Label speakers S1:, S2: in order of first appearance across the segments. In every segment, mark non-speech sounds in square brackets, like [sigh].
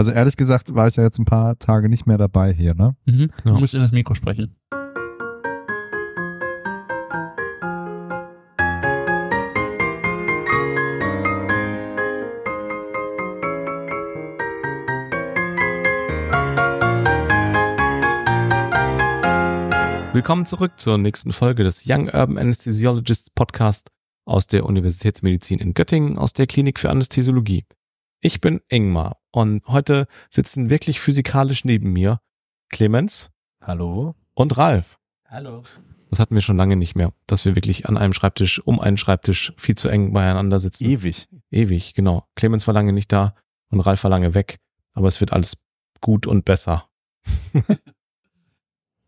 S1: Also ehrlich gesagt war ich ja jetzt ein paar Tage nicht mehr dabei hier, ne?
S2: Mhm.
S3: Ja.
S2: Du musst in das Mikro sprechen.
S3: Willkommen zurück zur nächsten Folge des Young Urban Anesthesiologists Podcast aus der Universitätsmedizin in Göttingen aus der Klinik für Anästhesiologie. Ich bin Ingmar und heute sitzen wirklich physikalisch neben mir Clemens
S1: Hallo?
S3: und Ralf.
S2: Hallo.
S3: Das hatten wir schon lange nicht mehr, dass wir wirklich an einem Schreibtisch, um einen Schreibtisch viel zu eng beieinander sitzen.
S1: Ewig.
S3: Ewig, genau. Clemens war lange nicht da und Ralf war lange weg, aber es wird alles gut und besser. [laughs]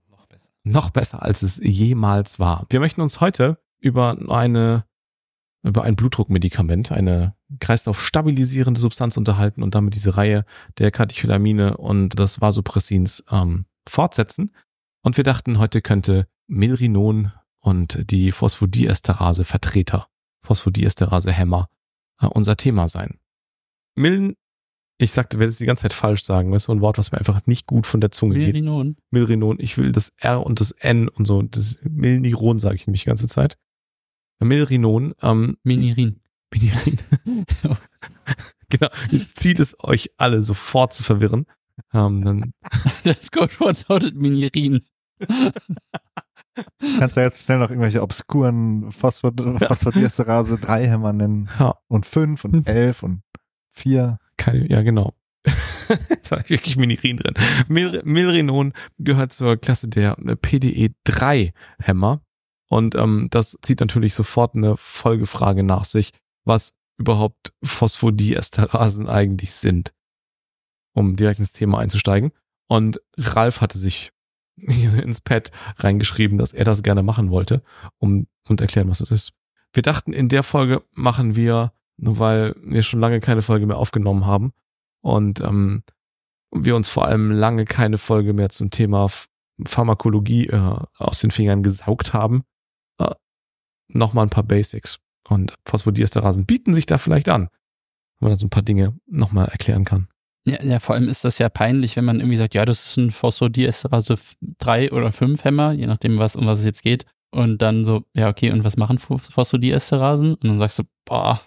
S1: Noch besser.
S3: noch besser, als es jemals war. Wir möchten uns heute über eine über ein Blutdruckmedikament, eine kreislaufstabilisierende Substanz unterhalten und damit diese Reihe der Katecholamine und des Vasopressins ähm, fortsetzen. Und wir dachten, heute könnte Milrinon und die Phosphodiesterase Vertreter, Phosphodiesterase Hämmer, äh, unser Thema sein. Miln, ich sagte, werde es die ganze Zeit falsch sagen, das ist so ein Wort, was mir einfach nicht gut von der Zunge geht.
S2: Merinon.
S3: Milrinon. Ich will das R und das N und so. Das Milniron sage ich nämlich die ganze Zeit. Milrinon. Ähm,
S2: Minirin.
S3: Minirin. [laughs] genau. Das Ziel ist, euch alle sofort zu verwirren. Ähm, dann, [laughs]
S2: Das Codewort lautet Minirin. [laughs]
S1: Kannst du jetzt schnell noch irgendwelche obskuren Phosphod Phosphodiesterase 3 Hämmer nennen?
S3: ja,
S1: Und 5 und 11 und 4.
S3: keine, ja, genau. Jetzt habe ich wirklich Minirin drin. Mil, Milrinon gehört zur Klasse der PDE3-Hämmer. Und ähm, das zieht natürlich sofort eine Folgefrage nach sich, was überhaupt Phosphodiesterasen eigentlich sind, um direkt ins Thema einzusteigen. Und Ralf hatte sich ins Pad reingeschrieben, dass er das gerne machen wollte, um und erklären, was es ist. Wir dachten, in der Folge machen wir, nur weil wir schon lange keine Folge mehr aufgenommen haben und ähm, wir uns vor allem lange keine Folge mehr zum Thema Ph- Pharmakologie äh, aus den Fingern gesaugt haben, äh, nochmal ein paar Basics. Und Phosphodiesterasen bieten sich da vielleicht an, wenn man so ein paar Dinge nochmal erklären kann.
S2: Ja, ja, vor allem ist das ja peinlich, wenn man irgendwie sagt, ja, das ist ein Phosphodiesterase 3 oder 5 Hämmer, je nachdem, was, um was es jetzt geht. Und dann so, ja, okay, und was machen Pho- Phosphodiesterasen? Und dann sagst du, boah,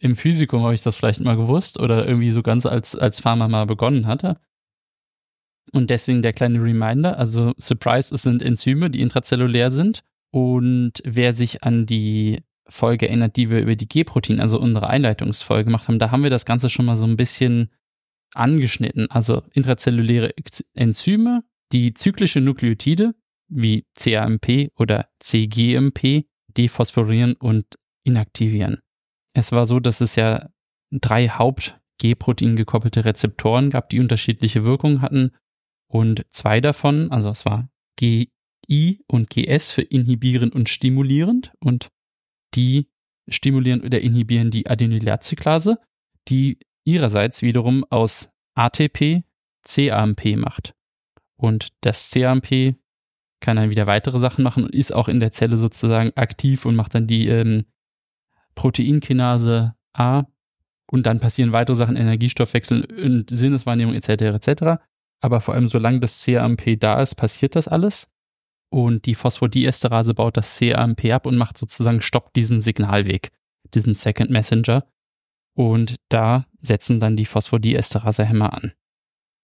S2: im Physikum habe ich das vielleicht mal gewusst oder irgendwie so ganz als, als Pharma mal begonnen hatte. Und deswegen der kleine Reminder, also Surprise, es sind Enzyme, die intrazellulär sind. Und wer sich an die Folge erinnert, die wir über die G-Protein, also unsere Einleitungsfolge gemacht haben, da haben wir das Ganze schon mal so ein bisschen angeschnitten. Also intrazelluläre Enzyme, die zyklische Nukleotide wie CAMP oder CGMP dephosphorieren und inaktivieren. Es war so, dass es ja drei Haupt-G-Protein gekoppelte Rezeptoren gab, die unterschiedliche Wirkungen hatten und zwei davon, also es war GI und GS für inhibierend und stimulierend und die stimulieren oder inhibieren die Adenylatzyklase, die ihrerseits wiederum aus ATP CAMP macht. Und das CAMP kann dann wieder weitere Sachen machen und ist auch in der Zelle sozusagen aktiv und macht dann die ähm, Proteinkinase A und dann passieren weitere Sachen, Energiestoffwechsel und Sinneswahrnehmung etc. etc. Aber vor allem solange das CAMP da ist, passiert das alles. Und die Phosphodiesterase baut das CAMP ab und macht sozusagen stoppt diesen Signalweg, diesen Second Messenger. Und da setzen dann die Phosphodiesterase-Hämmer an.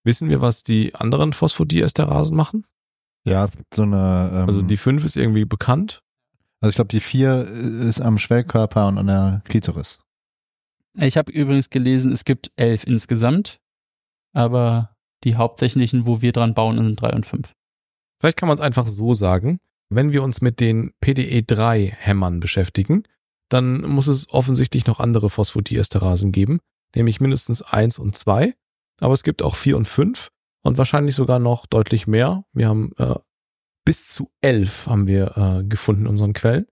S3: Wissen wir, was die anderen Phosphodiesterasen machen?
S1: Ja, es gibt so eine. Ähm,
S3: Also die 5 ist irgendwie bekannt.
S1: also ich glaube, die 4 ist am Schwellkörper und an der Klitoris.
S2: Ich habe übrigens gelesen, es gibt elf insgesamt, aber die hauptsächlichen, wo wir dran bauen, sind drei und fünf.
S3: Vielleicht kann man es einfach so sagen. Wenn wir uns mit den PDE3-Hämmern beschäftigen, dann muss es offensichtlich noch andere Phosphodiesterasen geben, nämlich mindestens eins und zwei. Aber es gibt auch vier und fünf und wahrscheinlich sogar noch deutlich mehr. Wir haben äh, bis zu elf haben wir äh, gefunden in unseren Quellen.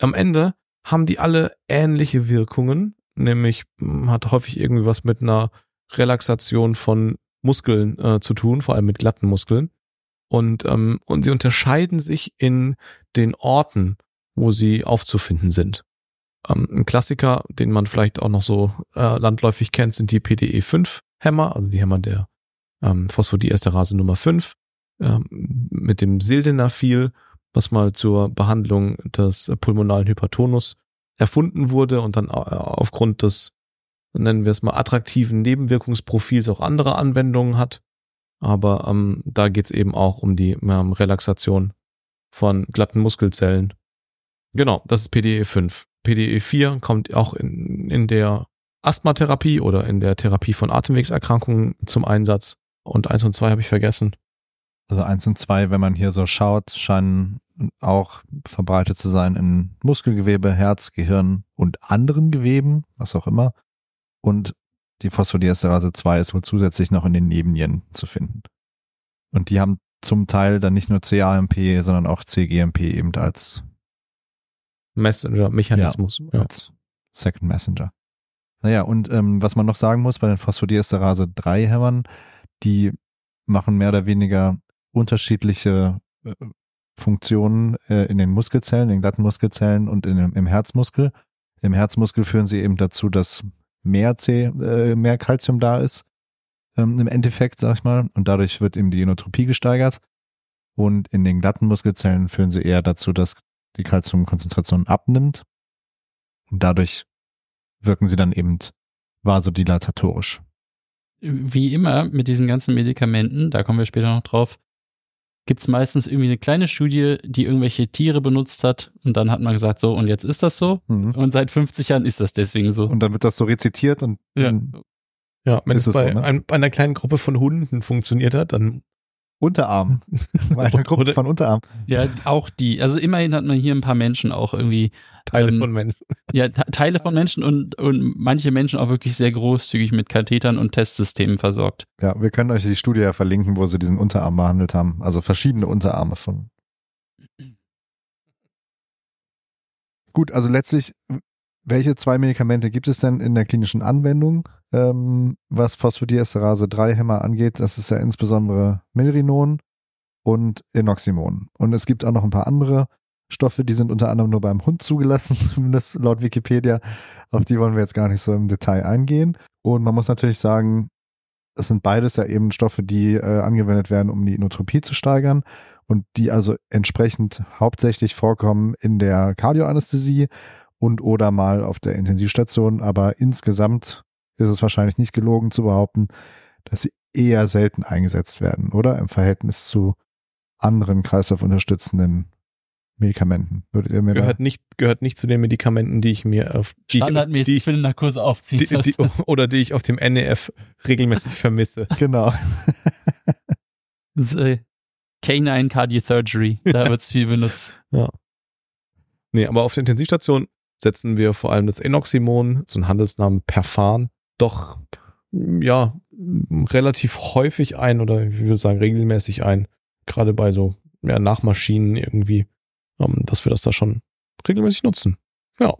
S3: Am Ende haben die alle ähnliche Wirkungen, nämlich mh, hat häufig irgendwie was mit einer Relaxation von Muskeln äh, zu tun, vor allem mit glatten Muskeln. Und, ähm, und sie unterscheiden sich in den Orten, wo sie aufzufinden sind. Ähm, ein Klassiker, den man vielleicht auch noch so äh, landläufig kennt, sind die PDE5 Hämmer, also die Hämmer der ähm, Phosphodiesterase Nummer 5, ähm, mit dem Sildenafil, was mal zur Behandlung des pulmonalen Hypertonus erfunden wurde und dann äh, aufgrund des, nennen wir es mal, attraktiven Nebenwirkungsprofils auch andere Anwendungen hat. Aber ähm, da geht's eben auch um die ähm, Relaxation von glatten Muskelzellen. Genau, das ist PDE 5. PDE 4 kommt auch in, in der Asthmatherapie oder in der Therapie von Atemwegserkrankungen zum Einsatz. Und 1 und 2 habe ich vergessen.
S1: Also 1 und 2, wenn man hier so schaut, scheinen auch verbreitet zu sein in Muskelgewebe, Herz, Gehirn und anderen Geweben, was auch immer. Und die Phosphodiesterase 2 ist wohl zusätzlich noch in den Nebennieren zu finden. Und die haben zum Teil dann nicht nur CAMP, sondern auch CGMP eben als
S3: Messenger-Mechanismus.
S1: Ja, als Second Messenger. Naja, und ähm, was man noch sagen muss bei den Phosphodiesterase 3 Hämmern, die machen mehr oder weniger unterschiedliche äh, Funktionen äh, in den Muskelzellen, in den glatten Muskelzellen und in, im Herzmuskel. Im Herzmuskel führen sie eben dazu, dass mehr C, äh, mehr Calcium da ist, ähm, im Endeffekt, sag ich mal, und dadurch wird eben die Inotropie gesteigert. Und in den glatten Muskelzellen führen sie eher dazu, dass die Calciumkonzentration abnimmt. Und dadurch wirken sie dann eben vasodilatatorisch.
S2: Wie immer mit diesen ganzen Medikamenten, da kommen wir später noch drauf, gibt's meistens irgendwie eine kleine Studie, die irgendwelche Tiere benutzt hat und dann hat man gesagt, so und jetzt ist das so mhm. und seit 50 Jahren ist das deswegen so.
S1: Und dann wird das so rezitiert und
S3: ja, ja wenn es bei so, ne? ein, einer kleinen Gruppe von Hunden funktioniert hat, dann
S1: Unterarm. [laughs] Bei einer Gruppe von Unterarm.
S2: Ja, auch die. Also immerhin hat man hier ein paar Menschen auch irgendwie.
S3: Teile ähm, von Menschen.
S2: Ja, Teile von Menschen und, und manche Menschen auch wirklich sehr großzügig mit Kathetern und Testsystemen versorgt.
S1: Ja, wir können euch die Studie ja verlinken, wo sie diesen Unterarm behandelt haben. Also verschiedene Unterarme von. Gut, also letztlich, welche zwei Medikamente gibt es denn in der klinischen Anwendung? ähm, was Phosphodiesterase 3 Hämmer angeht. Das ist ja insbesondere Milrinon und Enoximon. Und es gibt auch noch ein paar andere Stoffe, die sind unter anderem nur beim Hund zugelassen, [laughs] zumindest laut Wikipedia. Auf die wollen wir jetzt gar nicht so im Detail eingehen. Und man muss natürlich sagen, es sind beides ja eben Stoffe, die äh, angewendet werden, um die Inotropie zu steigern und die also entsprechend hauptsächlich vorkommen in der Kardioanästhesie und oder mal auf der Intensivstation, aber insgesamt ist es wahrscheinlich nicht gelogen zu behaupten, dass sie eher selten eingesetzt werden, oder? Im Verhältnis zu anderen kreislaufunterstützenden Medikamenten. Würdet ihr mir
S3: gehört nicht gehört nicht zu den Medikamenten, die ich mir auf
S2: die Standardmäßig die ich, für den Narkose aufziehen
S3: die, die, [laughs] oder die ich auf dem NEF regelmäßig vermisse. [laughs]
S1: Genau. [laughs]
S2: das ist, äh, Canine Cardiotherapy, da wird es viel benutzt.
S3: Ja. Nee, aber auf der Intensivstation setzen wir vor allem das Enoximon, so ein Handelsnamen Perfan, doch ja relativ häufig ein oder ich würde sagen regelmäßig ein, gerade bei so ja, Nachmaschinen irgendwie, dass wir das da schon regelmäßig nutzen. Ja.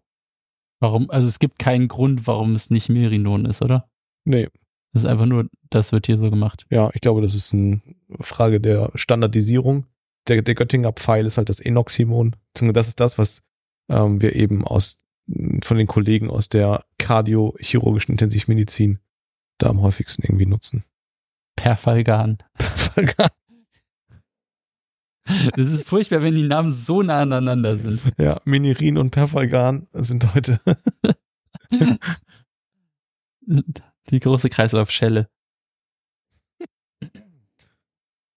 S2: Warum? Also es gibt keinen Grund, warum es nicht Merinon ist, oder?
S3: Nee.
S2: Es ist einfach nur, das wird hier so gemacht.
S3: Ja, ich glaube, das ist eine Frage der Standardisierung. Der, der Göttinger Pfeil ist halt das Enoximon. Das ist das, was ähm, wir eben aus von den Kollegen aus der kardiochirurgischen Intensivmedizin da am häufigsten irgendwie nutzen.
S2: Perfalgan. [laughs] Perfalgan. Das ist furchtbar, wenn die Namen so nah aneinander sind.
S3: Ja, Minirin und Perfalgan sind heute [laughs]
S2: die große Kreislaufschelle.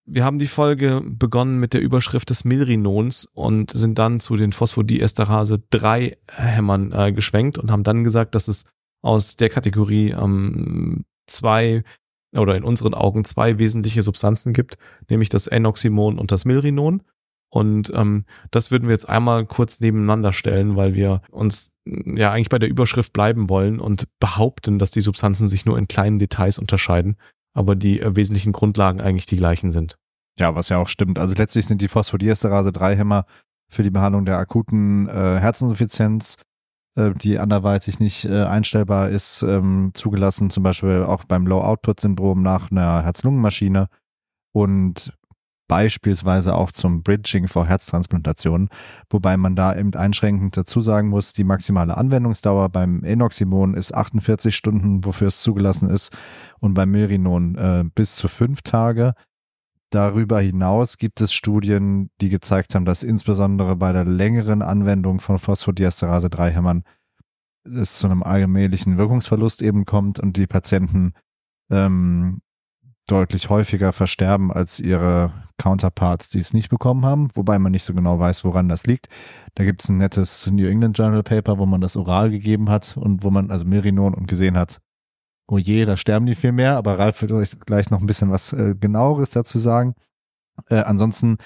S3: Wir haben die Folge begonnen mit der Überschrift des Milrinons und sind dann zu den Phosphodiesterase 3 Hämmern äh, geschwenkt und haben dann gesagt, dass es aus der Kategorie ähm, zwei oder in unseren Augen zwei wesentliche Substanzen gibt, nämlich das Enoximon und das Milrinon. Und ähm, das würden wir jetzt einmal kurz nebeneinander stellen, weil wir uns ja eigentlich bei der Überschrift bleiben wollen und behaupten, dass die Substanzen sich nur in kleinen Details unterscheiden aber die äh, wesentlichen Grundlagen eigentlich die gleichen sind.
S1: Ja, was ja auch stimmt. Also letztlich sind die Phosphodiesterase-3-Hämmer für die Behandlung der akuten äh, Herzinsuffizienz, die anderweitig nicht äh, einstellbar ist, ähm, zugelassen, zum Beispiel auch beim Low-Output-Syndrom nach einer Herz-Lungen-Maschine. Und beispielsweise auch zum Bridging vor Herztransplantationen, wobei man da eben einschränkend dazu sagen muss, die maximale Anwendungsdauer beim Enoximon ist 48 Stunden, wofür es zugelassen ist, und beim Milrinon äh, bis zu fünf Tage. Darüber hinaus gibt es Studien, die gezeigt haben, dass insbesondere bei der längeren Anwendung von Phosphodiesterase-3-Hämmern es zu einem allmählichen Wirkungsverlust eben kommt und die Patienten ähm, deutlich häufiger versterben als ihre Counterparts, die es nicht bekommen haben, wobei man nicht so genau weiß, woran das liegt. Da gibt es ein nettes New England Journal Paper, wo man das oral gegeben hat und wo man also Merinon und gesehen hat, oh je, da sterben die viel mehr, aber Ralf wird euch gleich noch ein bisschen was äh, genaueres dazu sagen. Äh, ansonsten,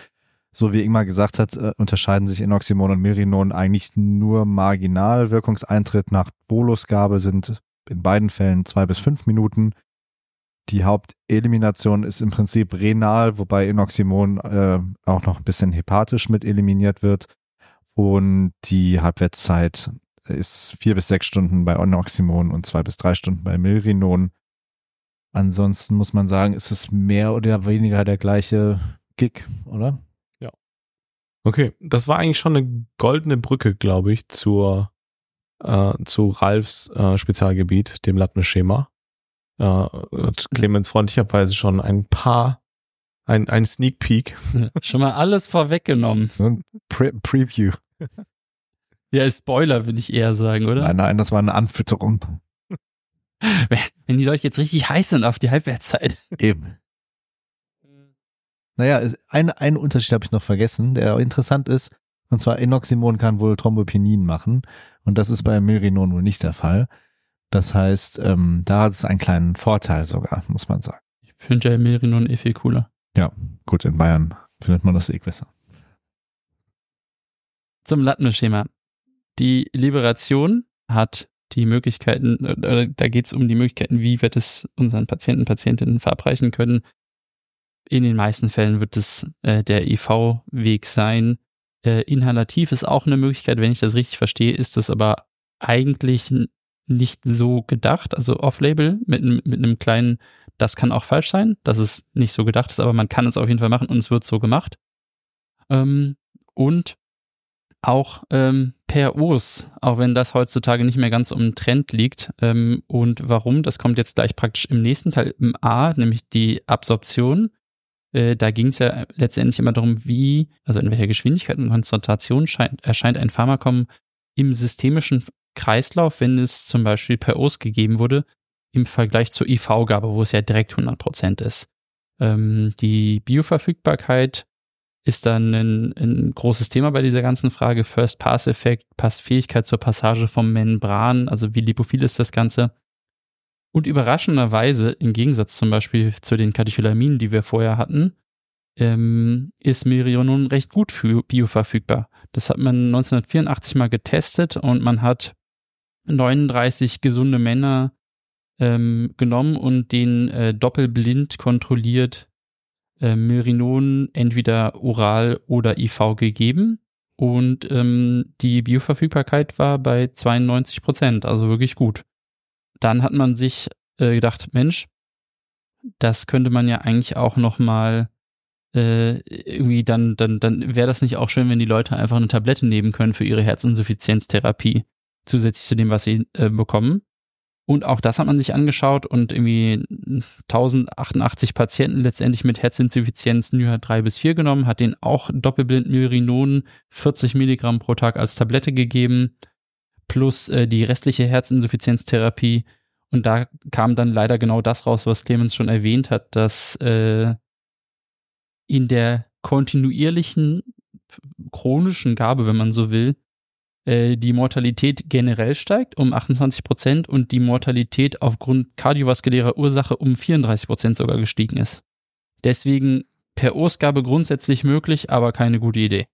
S1: so wie Ingmar gesagt hat, äh, unterscheiden sich Inoximon und Merinon eigentlich nur marginal. Wirkungseintritt nach Bolusgabe sind in beiden Fällen zwei bis fünf Minuten. Die Hauptelimination ist im Prinzip renal, wobei Inoximon äh, auch noch ein bisschen hepatisch mit eliminiert wird. Und die Halbwertszeit ist vier bis sechs Stunden bei Inoximon und zwei bis drei Stunden bei Milrinon. Ansonsten muss man sagen, ist es mehr oder weniger der gleiche Gig, oder?
S3: Ja. Okay, das war eigentlich schon eine goldene Brücke, glaube ich, zur äh, zu Ralfs äh, Spezialgebiet, dem Latme-Schema äh, hat Clemens freundlicherweise schon ein paar, ein, ein Sneak Peek.
S2: schon mal alles vorweggenommen.
S1: Pre Preview. [laughs]
S2: Ja, Spoiler würde ich eher sagen, oder?
S1: Nein, nein, das war eine Anfütterung. [laughs]
S2: Wenn die Leute jetzt richtig heiß sind auf die Halbwertszeit.
S1: Eben. Naja, ein, ein Unterschied habe ich noch vergessen, der interessant ist. Und zwar Enoximon kann wohl Thrombopinin machen. Und das ist bei Milrinon wohl nicht der Fall. Das heißt, ähm, da hat es einen kleinen Vorteil sogar, muss man sagen.
S2: Ich finde ja Merinon eh viel cooler.
S1: Ja, gut, in Bayern findet man das eh besser.
S2: Zum Latme-Schema. Die Liberation hat die Möglichkeiten, äh, da geht es um die Möglichkeiten, wie wir das unseren Patienten, Patientinnen verabreichen können. In den meisten Fällen wird es äh, der IV-Weg sein. Äh, inhalativ ist auch eine Möglichkeit, wenn ich das richtig verstehe, ist das aber eigentlich nicht so gedacht, also off-label mit, mit einem kleinen, das kann auch falsch sein, dass es nicht so gedacht ist, aber man kann es auf jeden Fall machen und es wird so gemacht. Ähm, und auch ähm, per Os, auch wenn das heutzutage nicht mehr ganz um Trend liegt. Ähm, und warum? Das kommt jetzt gleich praktisch im nächsten Teil im A, nämlich die Absorption. Äh, da ging es ja letztendlich immer darum, wie, also in welcher Geschwindigkeit und Konzentration scheint, erscheint ein Pharmakom im systemischen Kreislauf, wenn es zum Beispiel per OS gegeben wurde, im Vergleich zur IV-Gabe, wo es ja direkt 100% ist. Ähm, die Bioverfügbarkeit ist dann ein, ein, großes Thema bei dieser ganzen Frage. First-Pass-Effekt, Fähigkeit zur Passage vom Membran, also wie lipophil ist das Ganze. Und überraschenderweise, im Gegensatz zum Beispiel zu den Katecholaminen, die wir vorher hatten, ähm, ist Mirionon recht gut für bioverfügbar. Das hat man 1984 mal getestet und man hat 39 gesunde Männer ähm, genommen und den äh, doppelblind kontrolliert äh, Milrinon entweder oral oder IV gegeben. Und ähm, die Bioverfügbarkeit war bei 92 Prozent, also wirklich gut. Dann hat man sich äh, gedacht, Mensch, das könnte man ja eigentlich auch noch mal äh, irgendwie dann, dann, dann wäre das nicht auch schön, wenn die Leute einfach eine Tablette nehmen können für ihre Herzinsuffizienztherapie zusätzlich zu dem, was sie äh, bekommen. Und auch das hat man sich angeschaut und irgendwie 1088 Patienten letztendlich mit Herzinsuffizienz NYHA 3 bis 4 genommen, hat denen auch doppelblind Myrinon 40 Milligramm pro Tag als Tablette gegeben, plus äh, die restliche Herzinsuffizienztherapie. Und da kam dann leider genau das raus, was Clemens schon erwähnt hat, dass äh, in der kontinuierlichen chronischen Gabe, wenn man so will, äh, die Mortalität generell steigt um 28 Prozent und die Mortalität aufgrund kardiovaskulärer Ursache um 34 Prozent sogar gestiegen ist. Deswegen per Ausgabe grundsätzlich möglich, aber keine gute Idee.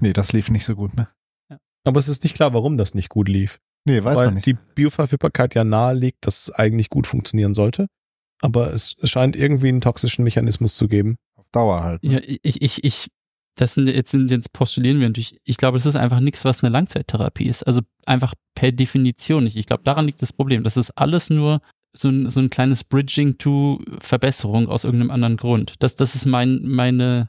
S1: Nee, das lief nicht so gut, ne?
S3: Ja. Aber es ist nicht klar, warum das nicht gut lief.
S1: Nee, weiß
S3: Weil
S1: man nicht.
S3: die Bioverfügbarkeit ja nahelegt, dass es eigentlich gut funktionieren sollte. Aber es scheint irgendwie einen toxischen Mechanismus zu geben.
S1: Auf Dauer halt.
S2: Ne? Ja, ich, ich, ich das sind jetzt, jetzt postulieren wir natürlich, ich glaube, das ist einfach nichts, was eine Langzeittherapie ist. Also einfach per Definition nicht. Ich glaube, daran liegt das Problem. Das ist alles nur so ein, so ein kleines Bridging to Verbesserung aus irgendeinem anderen Grund. Das, das ist mein, meine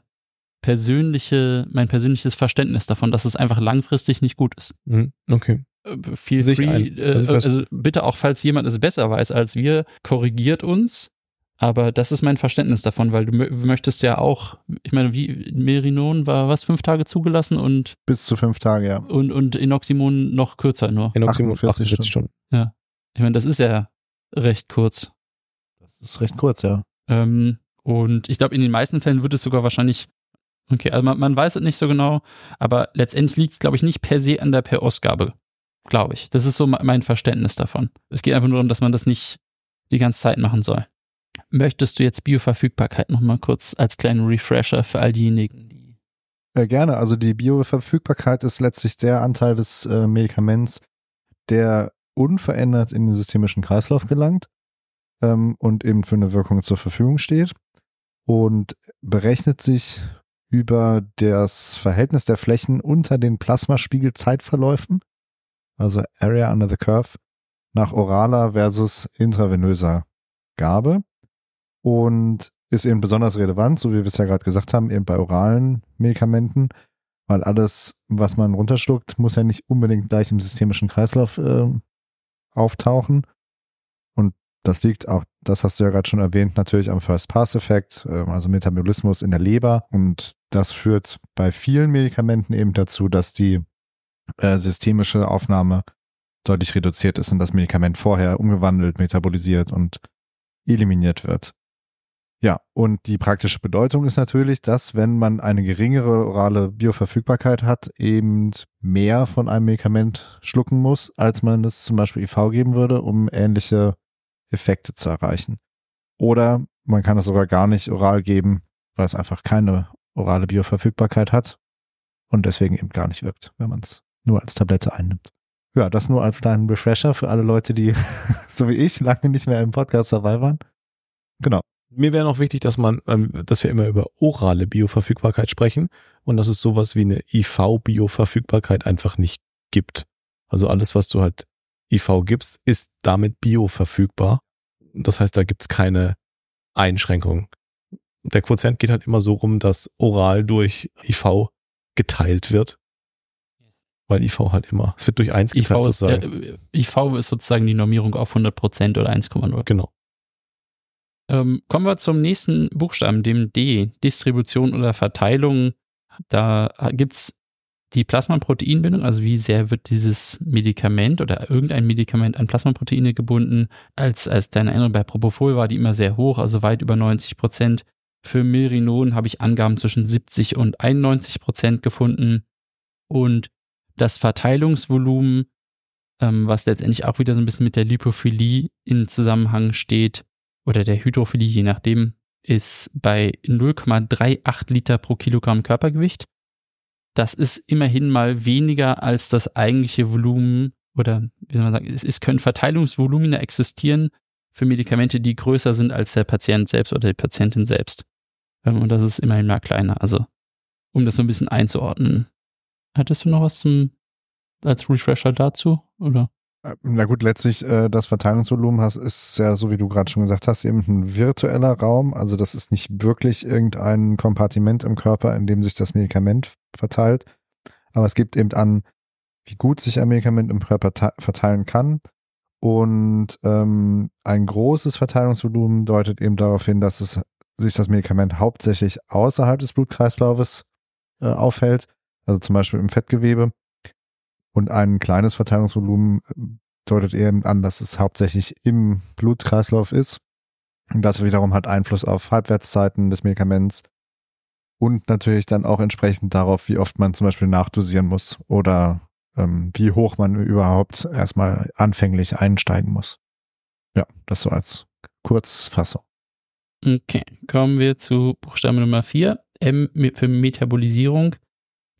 S2: persönliche, mein persönliches Verständnis davon, dass es einfach langfristig nicht gut ist.
S3: Mhm, okay.
S2: Äh, Feel free, äh, also, also bitte auch, falls jemand es besser weiß als wir, korrigiert uns. Aber das ist mein Verständnis davon, weil du möchtest ja auch, ich meine, wie Merinon war was, fünf Tage zugelassen und
S1: bis zu fünf Tage, ja.
S2: Und, und Inoximon noch kürzer nur.
S3: Inoximon 48, 48 Stunden.
S2: Stunden. Ja. Ich meine, das ist ja recht kurz.
S1: Das ist recht kurz, ja.
S2: Ähm, und ich glaube, in den meisten Fällen wird es sogar wahrscheinlich, okay, also man, man weiß es nicht so genau, aber letztendlich liegt es, glaube ich, nicht per se an der Per-Ausgabe, glaube ich. Das ist so mein Verständnis davon. Es geht einfach nur darum, dass man das nicht die ganze Zeit machen soll. Möchtest du jetzt Bioverfügbarkeit nochmal kurz als kleinen Refresher für all diejenigen, die.
S1: Ja, gerne. Also die Bioverfügbarkeit ist letztlich der Anteil des äh, Medikaments, der unverändert in den systemischen Kreislauf gelangt ähm, und eben für eine Wirkung zur Verfügung steht und berechnet sich über das Verhältnis der Flächen unter den Plasmaspiegelzeitverläufen, also Area under the Curve, nach oraler versus intravenöser Gabe und ist eben besonders relevant, so wie wir es ja gerade gesagt haben, eben bei oralen Medikamenten, weil alles, was man runterschluckt, muss ja nicht unbedingt gleich im systemischen Kreislauf äh, auftauchen. Und das liegt auch, das hast du ja gerade schon erwähnt, natürlich am First-Pass-Effekt, äh, also Metabolismus in der Leber. Und das führt bei vielen Medikamenten eben dazu, dass die äh, systemische Aufnahme deutlich reduziert ist und das Medikament vorher umgewandelt, metabolisiert und eliminiert wird. Ja, und die praktische Bedeutung ist natürlich, dass wenn man eine geringere orale Bioverfügbarkeit hat, eben mehr von einem Medikament schlucken muss, als man es zum Beispiel IV geben würde, um ähnliche Effekte zu erreichen. Oder man kann es sogar gar nicht oral geben, weil es einfach keine orale Bioverfügbarkeit hat und deswegen eben gar nicht wirkt, wenn man es nur als Tablette einnimmt. Ja, das nur als kleinen Refresher für alle Leute, die, [laughs] so wie ich, lange nicht mehr im Podcast dabei waren. Genau
S3: mir wäre noch wichtig, dass man, ähm, dass wir immer über orale Bioverfügbarkeit sprechen und dass es sowas wie eine IV-Bioverfügbarkeit einfach nicht gibt. Also alles, was du halt IV gibst, ist damit bioverfügbar. Das heißt, da gibt's keine Einschränkungen. Der Quotient geht halt immer so rum, dass oral durch IV geteilt wird. Weil IV halt immer, es wird durch eins geteilt
S2: IV ist, äh, IV ist sozusagen die Normierung auf 100% oder 1,0.
S3: Genau.
S2: Ähm, kommen wir zum nächsten Buchstaben, dem D, Distribution oder Verteilung. Da gibt's die Plasmaproteinbindung, also wie sehr wird dieses Medikament oder irgendein Medikament an Plasmaproteine gebunden. Als, als deine Erinnerung bei Propofol war die immer sehr hoch, also weit über 90 Prozent. Für Merinon habe ich Angaben zwischen 70 und 91 Prozent gefunden. Und das Verteilungsvolumen, ähm, was letztendlich auch wieder so ein bisschen mit der Lipophilie in Zusammenhang steht, oder der Hydrophilie, je nachdem, ist bei 0,38 Liter pro Kilogramm Körpergewicht. Das ist immerhin mal weniger als das eigentliche Volumen oder wie soll man sagen, es, es können Verteilungsvolumina existieren für Medikamente, die größer sind als der Patient selbst oder die Patientin selbst. Ähm, und das ist immerhin mal kleiner. Also, um das so ein bisschen einzuordnen. Hattest du noch was zum, als Refresher dazu, oder?
S1: Na gut, letztlich äh, das Verteilungsvolumen hast, ist ja, so wie du gerade schon gesagt hast, eben ein virtueller Raum. Also das ist nicht wirklich irgendein Kompartiment im Körper, in dem sich das Medikament verteilt. Aber es gibt eben an, wie gut sich ein Medikament im Körper verteilen kann. Und ähm, ein großes Verteilungsvolumen deutet eben darauf hin, dass es sich das Medikament hauptsächlich außerhalb des Blutkreislaufes äh, aufhält, also zum Beispiel im Fettgewebe. Und ein kleines Verteilungsvolumen äh, deutet eben an, dass es hauptsächlich im Blutkreislauf ist. Und das wiederum hat Einfluss auf Halbwertszeiten des Medikaments und natürlich dann auch entsprechend darauf, wie oft man zum Beispiel nachdosieren muss oder ähm, wie hoch man überhaupt erstmal anfänglich einsteigen muss. Ja, das so als Kurzfassung.
S2: Okay, kommen wir zu Buchstabe Nummer 4, M für Metabolisierung.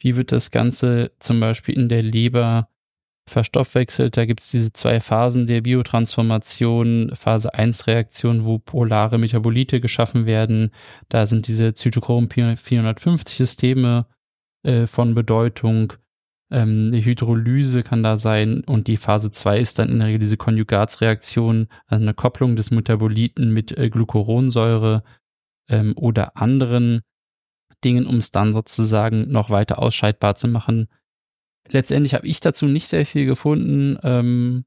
S2: Wie wird das Ganze zum Beispiel in der Leber verstoffwechselt? Da gibt es diese zwei Phasen der Biotransformation. Phase 1 Reaktion, wo polare Metabolite geschaffen werden. Da sind diese Zytochrom 450 Systeme äh, von Bedeutung. Ähm, eine Hydrolyse kann da sein und die Phase 2 ist dann in der Regel diese Konjugatsreaktion, also eine Kopplung des Metaboliten mit äh, Glucuronsäure ähm, oder anderen Dingen, um es dann sozusagen noch weiter ausscheidbar zu machen. Letztendlich habe ich dazu nicht sehr viel gefunden. Ähm,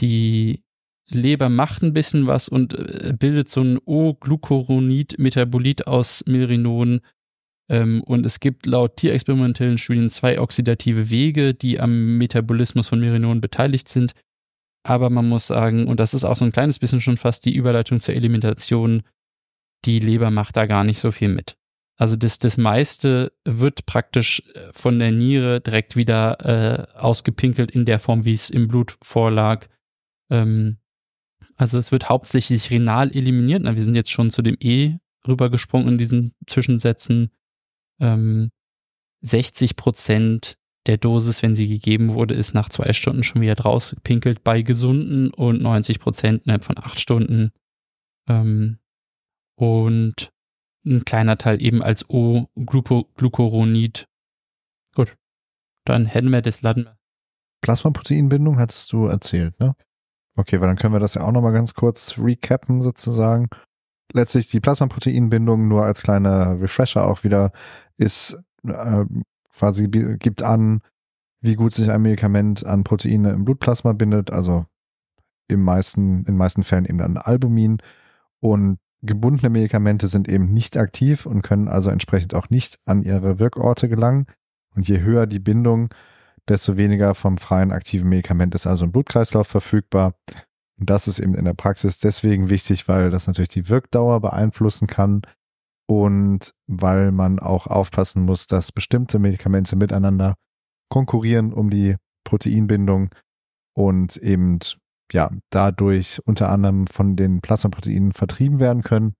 S2: die Leber macht ein bisschen was und äh, bildet so ein O-Glucuronid-Metabolit aus Milrinon. Ähm, und es gibt laut tierexperimentellen Studien zwei oxidative Wege, die am Metabolismus von Milrinon beteiligt sind. Aber man muss sagen, und das ist auch so ein kleines bisschen schon fast die Überleitung zur Elimination, die Leber macht da gar nicht so viel mit. Also das, das meiste wird praktisch äh, von der Niere direkt wieder äh, ausgepinkelt in der Form, wie es im Blut vorlag. Ähm, also es wird hauptsächlich renal eliminiert. Na, wir sind jetzt schon zu dem E rübergesprungen in diesen Zwischensätzen. Ähm, 60 Prozent der Dosis, wenn sie gegeben wurde, ist nach zwei Stunden schon wieder draus gepinkelt bei Gesunden und 90 Prozent innerhalb von acht Stunden. Ähm, und ein kleiner Teil eben als O-Glucuronid. Gut. Dann hätten wir das Laden.
S1: Plasmaproteinbindung hattest du erzählt, ne? Okay, weil dann können wir das ja auch nochmal ganz kurz recappen sozusagen. Letztlich die Plasmaproteinbindung nur als kleiner Refresher auch wieder ist äh, quasi gibt an, wie gut sich ein Medikament an Proteine im Blutplasma bindet, also im meisten, in meisten Fällen eben an Albumin und gebundene Medikamente sind eben nicht aktiv und können also entsprechend auch nicht an ihre Wirkorte gelangen. Und je höher die Bindung, desto weniger vom freien aktiven Medikament ist also im Blutkreislauf verfügbar. Und das ist eben in der Praxis deswegen wichtig, weil das natürlich die Wirkdauer beeinflussen kann und weil man auch aufpassen muss, dass bestimmte Medikamente miteinander konkurrieren um die Proteinbindung und eben ja dadurch unter anderem von den Plasmaproteinen vertrieben werden können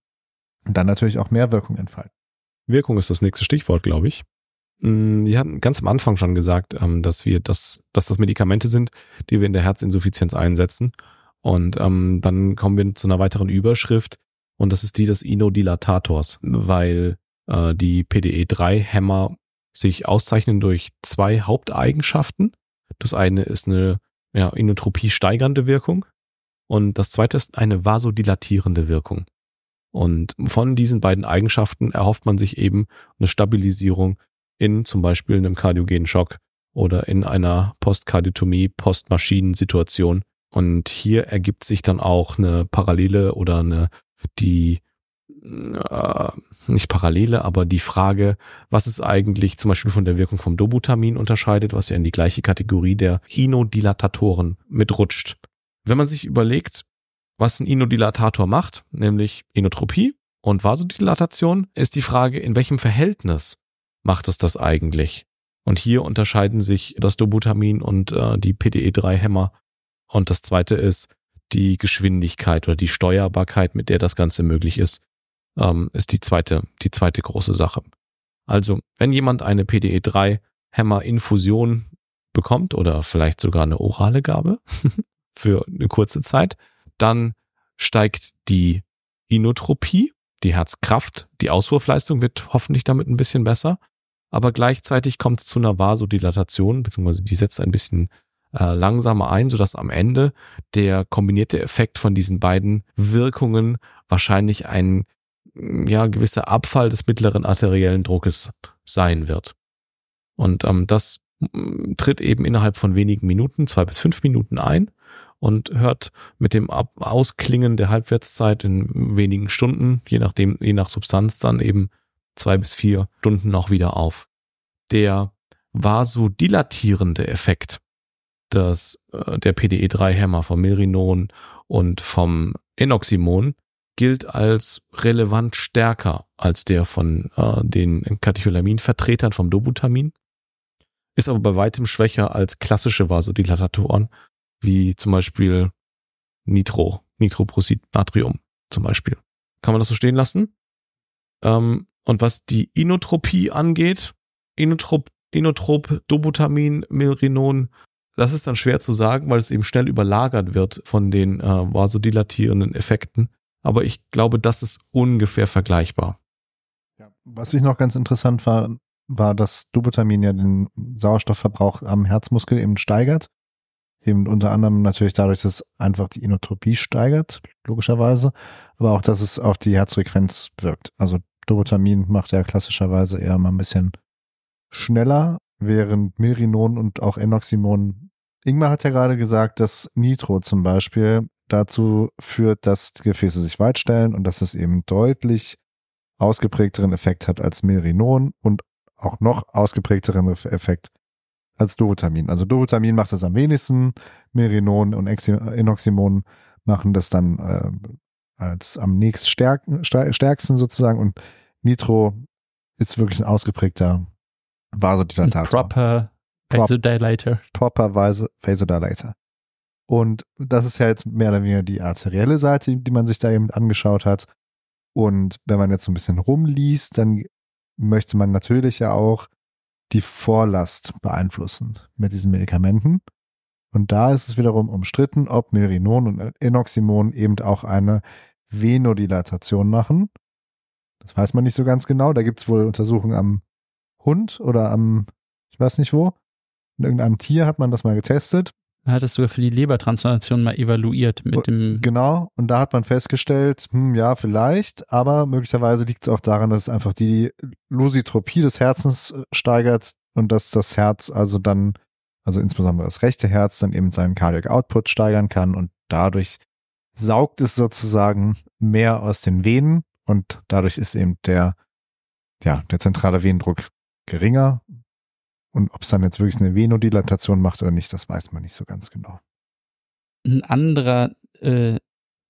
S1: und dann natürlich auch mehr Wirkung entfalten.
S3: Wirkung ist das nächste Stichwort, glaube ich. Mm, wir hatten ganz am Anfang schon gesagt, ähm, dass wir das, dass das Medikamente sind, die wir in der Herzinsuffizienz einsetzen. Und ähm, dann kommen wir zu einer weiteren Überschrift und das ist die des Inodilatators, weil äh, die PDE3-Hämmer sich auszeichnen durch zwei Haupteigenschaften. Das eine ist eine ja, Inotropie steigernde Wirkung und das zweite ist eine vasodilatierende Wirkung. Und von diesen beiden Eigenschaften erhofft man sich eben eine Stabilisierung in zum Beispiel einem kardiogenen Schock oder in einer Postkardiotomie, Postmaschinensituation. Und hier ergibt sich dann auch eine Parallele oder eine, die, äh, nicht Parallele, aber die Frage, was es eigentlich zum Beispiel von der Wirkung vom Dobutamin unterscheidet, was ja in die gleiche Kategorie der Inodilatatoren mitrutscht. Wenn man sich überlegt, was ein Inodilatator macht, nämlich Inotropie und Vasodilatation, ist die Frage, in welchem Verhältnis macht es das eigentlich? Und hier unterscheiden sich das Dobutamin und äh, die PDE3-Hämmer. Und das zweite ist die Geschwindigkeit oder die Steuerbarkeit, mit der das Ganze möglich ist, ähm, ist die zweite, die zweite große Sache. Also, wenn jemand eine PDE3-Hämmer-Infusion bekommt oder vielleicht sogar eine orale Gabe [laughs] für eine kurze Zeit, dann steigt die Inotropie, die Herzkraft, die Auswurfleistung wird hoffentlich damit ein bisschen besser aber gleichzeitig kommt es zu einer Vasodilatation, beziehungsweise die setzt ein bisschen äh, langsamer ein, sodass am Ende der kombinierte Effekt von diesen beiden Wirkungen wahrscheinlich ein ja, gewisser Abfall des mittleren arteriellen Druckes sein wird. Und ähm, das mm, tritt eben innerhalb von wenigen Minuten, zwei bis fünf Minuten ein und hört mit dem Ab Ausklingen der Halbwertszeit in wenigen Stunden, je nachdem, je nach Substanz dann eben zwei bis vier Stunden noch wieder auf. Der vasodilatierende Effekt des, äh, der PDE3-Hämmer vom Milrinon und vom Enoximon gilt als relevant stärker als der von äh, den Katecholamin-Vertretern vom Dobutamin, ist aber bei weitem schwächer als klassische Vasodilatatoren, wie zum Beispiel Nitro, Nitroprosid Natrium zum Beispiel. Kann man das so stehen lassen? Ähm, und was die Inotropie angeht, Inotrop, Inotrop, Dobutamin, Milrinon, das ist dann schwer zu sagen, weil es eben schnell überlagert wird von den äh, vasodilatierenden Effekten. Aber ich glaube, das ist ungefähr vergleichbar.
S1: Ja, was ich noch ganz interessant war, war, dass Dubutamin ja den Sauerstoffverbrauch am Herzmuskel eben steigert. Eben unter anderem natürlich dadurch, dass es einfach die Inotropie steigert, logischerweise, aber auch, dass es auf die Herzfrequenz wirkt. Also Dubutamin macht ja klassischerweise eher mal ein bisschen schneller, während Milrinon und auch Enoximon Ingmar hat ja gerade gesagt, dass Nitro zum Beispiel dazu führt, dass die Gefäße sich weitstellen und dass es eben deutlich ausgeprägteren Effekt hat als Milrinon und auch noch ausgeprägteren Effekt als Dovitamin. Also Dovitamin macht das am wenigsten, Merinon und Enoximon machen das dann äh, als am nächst stärk stärksten sozusagen und Nitro ist wirklich ein ausgeprägter Vasodilatator.
S2: Proper Vasodilator.
S1: Proper Vasodilator. Und das ist ja jetzt mehr oder weniger die arterielle Seite, die man sich da eben angeschaut hat. Und wenn man jetzt so ein bisschen rumliest, dann möchte man natürlich ja auch die Vorlast beeinflussen mit diesen Medikamenten. Und da ist es wiederum umstritten, ob Merinon und Enoximon eben auch eine Venodilatation machen. Das weiß man nicht so ganz genau. Da gibt es wohl Untersuchungen am Hund oder am, ich weiß nicht wo. In irgendeinem Tier hat man das mal getestet.
S2: Man hat es sogar für die Lebertransplantation mal evaluiert mit dem.
S1: Genau, und da hat man festgestellt, hm, ja, vielleicht, aber möglicherweise liegt es auch daran, dass es einfach die Lusitropie des Herzens äh, steigert und dass das Herz also dann, also insbesondere das rechte Herz, dann eben seinen Cardiac Output steigern kann und dadurch saugt es sozusagen mehr aus den Venen und dadurch ist eben der, ja, der zentrale Venendruck geringer, und ob es dann jetzt wirklich eine Venodilatation macht oder nicht, das weiß man nicht so ganz genau.
S2: Ein anderer äh,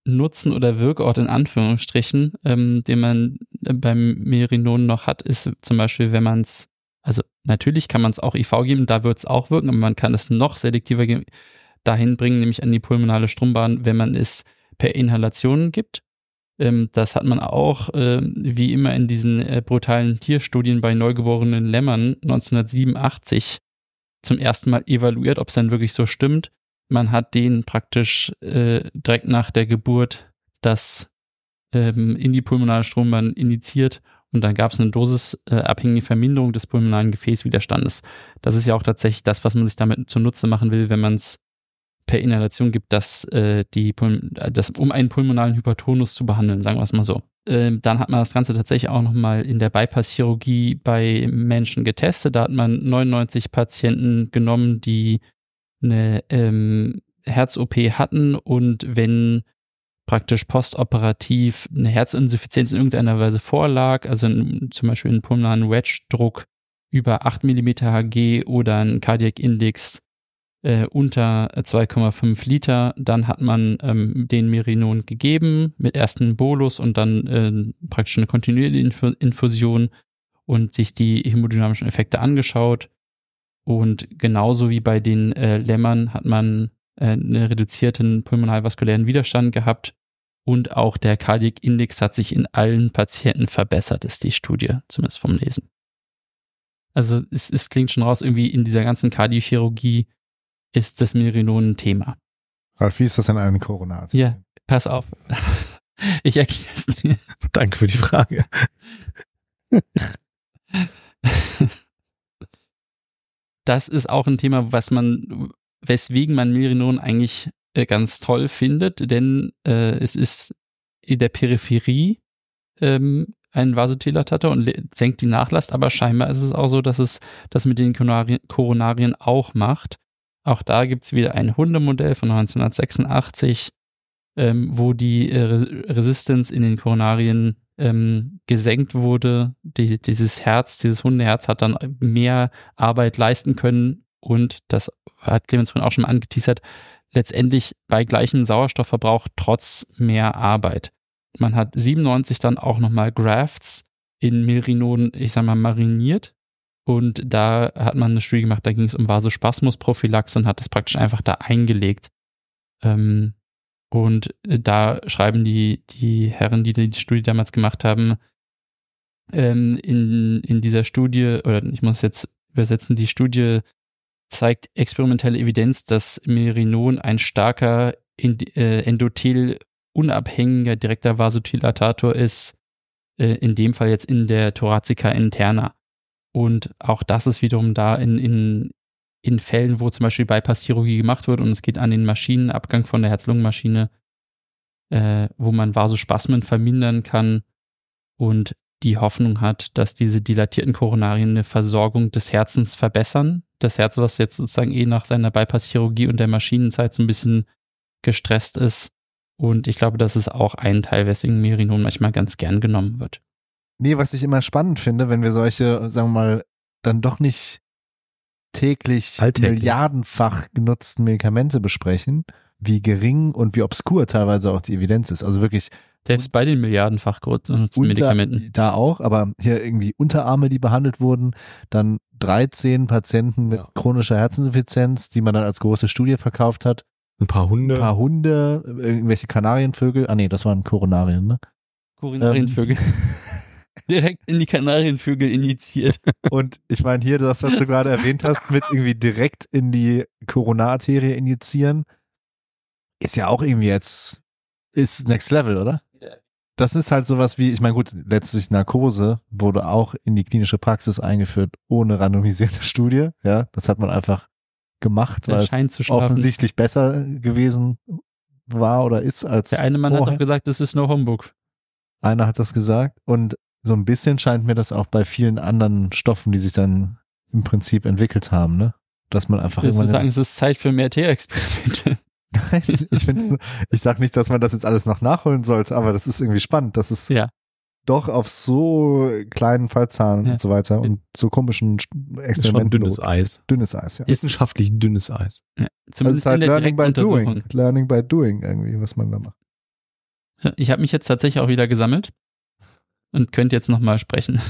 S2: Nutzen oder Wirkort in Anführungsstrichen, ähm, den man äh, beim Merinon noch hat, ist zum Beispiel, wenn man es, also natürlich kann man es auch IV geben, da wird es auch wirken, aber man kann es noch selektiver dahin bringen, nämlich an die pulmonale Strombahn, wenn man es per Inhalation gibt. Ähm, das hat man auch, äh, wie immer in diesen äh, brutalen Tierstudien bei neugeborenen Lämmern 1987 zum ersten Mal evaluiert, ob es dann wirklich so stimmt. Man hat denen praktisch äh, direkt nach der Geburt das ähm, in die pulmonale Strombahn initiiert und dann gab es eine dosisabhängige Verminderung des pulmonalen Gefäßwiderstandes. Das ist ja auch tatsächlich das, was man sich damit zunutze machen will, wenn man es per Inhalation gibt, dass äh, die das, um einen pulmonalen Hypertonus zu behandeln, sagen wir es mal so. Ähm, dann hat man das Ganze tatsächlich auch nochmal in der Bypass-Chirurgie bei Menschen getestet. Da hat man 99 Patienten genommen, die eine ähm, Herz-OP hatten und wenn praktisch postoperativ eine Herzinsuffizienz in irgendeiner Weise vorlag, also in, zum Beispiel einen pulmonalen Wedge-Druck über 8 mm Hg oder ein Cardiac Index äh, unter 2,5 Liter. Dann hat man ähm, den Merinon gegeben mit ersten Bolus und dann äh, praktisch eine kontinuierliche Infusion und sich die hemodynamischen Effekte angeschaut. Und genauso wie bei den äh, Lämmern hat man äh, einen reduzierten pulmonalvaskulären Widerstand gehabt und auch der Cardiac Index hat sich in allen Patienten verbessert, ist die Studie, zumindest vom Lesen. Also es, es klingt schon raus, irgendwie in dieser ganzen Kardiochirurgie ist das Merinon ein Thema.
S1: Ralf, wie ist das in einem Koronat?
S2: Ja, pass auf. [laughs] Ich erkläre es dir.
S3: Danke für die Frage. [laughs]
S2: Das ist auch ein Thema, was man, weswegen man Merinon eigentlich äh, ganz toll findet, denn äh, es ist in der Peripherie ähm, ein Vasodilatator und senkt die Nachlast, aber scheinbar ist es auch so, dass es das mit den Koronarien auch macht. Auch da gibt's wieder ein Hundemodell von 1986, ähm, wo die äh, Resistenz in den Koronarien ähm, gesenkt wurde. Die, dieses Herz, dieses Hundeherz hat dann mehr Arbeit leisten können und das hat Clemens vorhin auch schon angeteasert, letztendlich bei gleichem Sauerstoffverbrauch trotz mehr Arbeit. Man hat 97 dann auch nochmal Grafts in Milrinon, ich sag mal, mariniert und da hat man eine Studie gemacht, da ging es um Vasospasmusprophylaxe und hat das praktisch einfach da eingelegt. Ähm, und da schreiben die, die Herren, die die Studie damals gemacht haben, ähm, in, in dieser Studie, oder ich muss jetzt übersetzen, die Studie zeigt experimentelle Evidenz, dass Merinon ein starker äh, Endothel unabhängiger direkter Vasodilatator ist, äh, in dem Fall jetzt in der Thoracica interna. Und auch das ist wiederum da in, in, in Fällen, wo zum Beispiel Bypass-Chirurgie gemacht wird und es geht an den Maschinenabgang von der Herz-Lungen-Maschine, äh, wo man Vasospasmen vermindern kann und die Hoffnung hat, dass diese dilatierten Koronarien eine Versorgung des Herzens verbessern. Das Herz, was jetzt sozusagen eh nach seiner Bypass-Chirurgie und der Maschinenzeit so ein bisschen gestresst ist. Und ich glaube, das ist auch ein Teil, weswegen Merinon manchmal ganz gern genommen wird.
S1: Nee, was ich immer spannend finde, wenn wir solche, sagen wir mal, dann doch nicht täglich
S3: Alltäglich.
S1: milliardenfach genutzten Medikamente besprechen, wie gering und wie obskur teilweise auch die Evidenz ist. Also wirklich
S2: Selbst bei den milliardenfach genutzten Medikamenten.
S1: da auch, aber hier irgendwie Unterarme, die behandelt wurden, dann 13 Patienten mit
S3: Ja.
S1: chronischer Herzinsuffizienz, die man dann als große Studie verkauft hat,
S3: Ein paar Hunde.
S1: ein paar Hunde, irgendwelche Kanarienvögel, ah nee, das waren Koronarien, ne?
S2: Koronarienvögel. [laughs] Direkt in die Kanarienvögel injiziert.
S1: Und ich meine hier, das, was du gerade erwähnt hast, mit irgendwie direkt in die Koronararterie injizieren, ist ja auch irgendwie jetzt, ist Next Level, oder? Das ist halt sowas wie, ich meine, gut, letztlich Narkose wurde auch in die klinische Praxis eingeführt, ohne randomisierte [laughs] Studie. Ja, das hat man einfach gemacht,
S2: Der
S1: weil es offensichtlich besser gewesen war oder ist als
S2: Der eine Mann hat
S1: vorher.
S2: doch gesagt, das ist no Humbug.
S1: Einer hat das gesagt und so ein bisschen scheint mir das auch bei vielen anderen Stoffen, die sich dann im Prinzip entwickelt haben, ne? Dass man einfach
S2: Willst du
S1: irgendwann
S2: sagen, es ist Zeit für mehr Tierexperimente? [laughs] [laughs]
S1: Nein, ich finde, ich sag nicht, dass man das jetzt alles noch nachholen sollte, aber das ist irgendwie spannend, dass es
S2: Ja.
S1: doch auf so kleinen Fallzahlen
S2: Ja.
S1: und so weiter und so komischen
S3: ist
S1: Experimenten.
S3: dünnes Eis.
S1: dünnes Eis, ja.
S3: Wissenschaftlich dünnes Eis.
S1: Das
S2: Zumindest
S1: ist halt
S2: in der
S1: Learning by Doing. Learning by Doing irgendwie, was man da macht.
S2: Ich habe mich jetzt tatsächlich auch wieder gesammelt und könnte jetzt nochmal sprechen.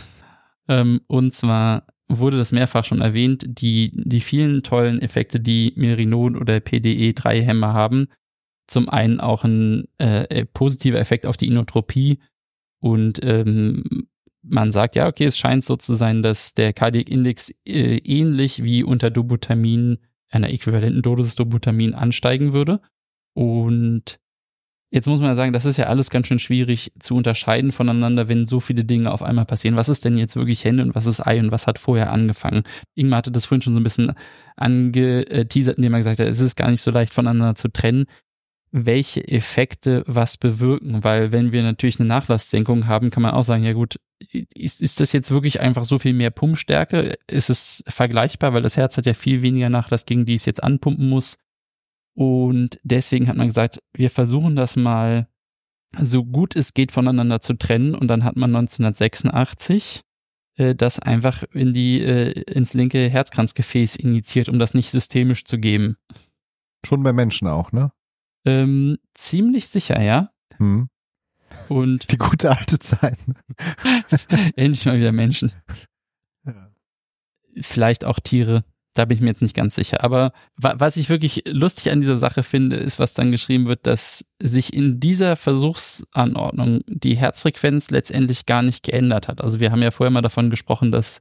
S2: Ähm, und zwar wurde das mehrfach schon erwähnt, die, die vielen tollen Effekte, die Merinon oder PDE3-Hämmer haben. Zum einen auch ein äh, positiver Effekt auf die Inotropie und ähm, man sagt, ja, okay, es scheint so zu sein, dass der Cardiac Index äh, ähnlich wie unter Dobutamin, einer äquivalenten Dosis Dobutamin ansteigen würde. Und Jetzt muss man ja sagen, das ist ja alles ganz schön schwierig zu unterscheiden voneinander, wenn so viele Dinge auf einmal passieren. Was ist denn jetzt wirklich Henne und was ist Ei und was hat vorher angefangen? Ingmar hatte das vorhin schon so ein bisschen angeteasert, indem er gesagt hat, es ist gar nicht so leicht voneinander zu trennen, welche Effekte was bewirken. Weil wenn wir natürlich eine Nachlasssenkung haben, kann man auch sagen, ja gut, ist, ist das jetzt wirklich einfach so viel mehr Pumpstärke? Ist es vergleichbar, weil das Herz hat ja viel weniger Nachlass, gegen die es jetzt anpumpen muss. Und deswegen hat man gesagt, wir versuchen das mal so gut es geht voneinander zu trennen. Und dann hat man 1986 äh, das einfach in die, äh, ins linke Herzkranzgefäß injiziert, um das nicht systemisch zu geben.
S1: Schon bei Menschen auch, ne?
S2: Ähm, ziemlich sicher, ja.
S1: Hm.
S2: Und
S1: Die gute alte Zeit. [laughs]
S2: endlich mal wieder Menschen.
S1: Ja.
S2: Vielleicht auch Tiere. Da bin ich mir jetzt nicht ganz sicher. Aber wa was ich wirklich lustig an dieser Sache finde, ist, was dann geschrieben wird, dass sich in dieser Versuchsanordnung die Herzfrequenz letztendlich gar nicht geändert hat. Also wir haben ja vorher mal davon gesprochen, dass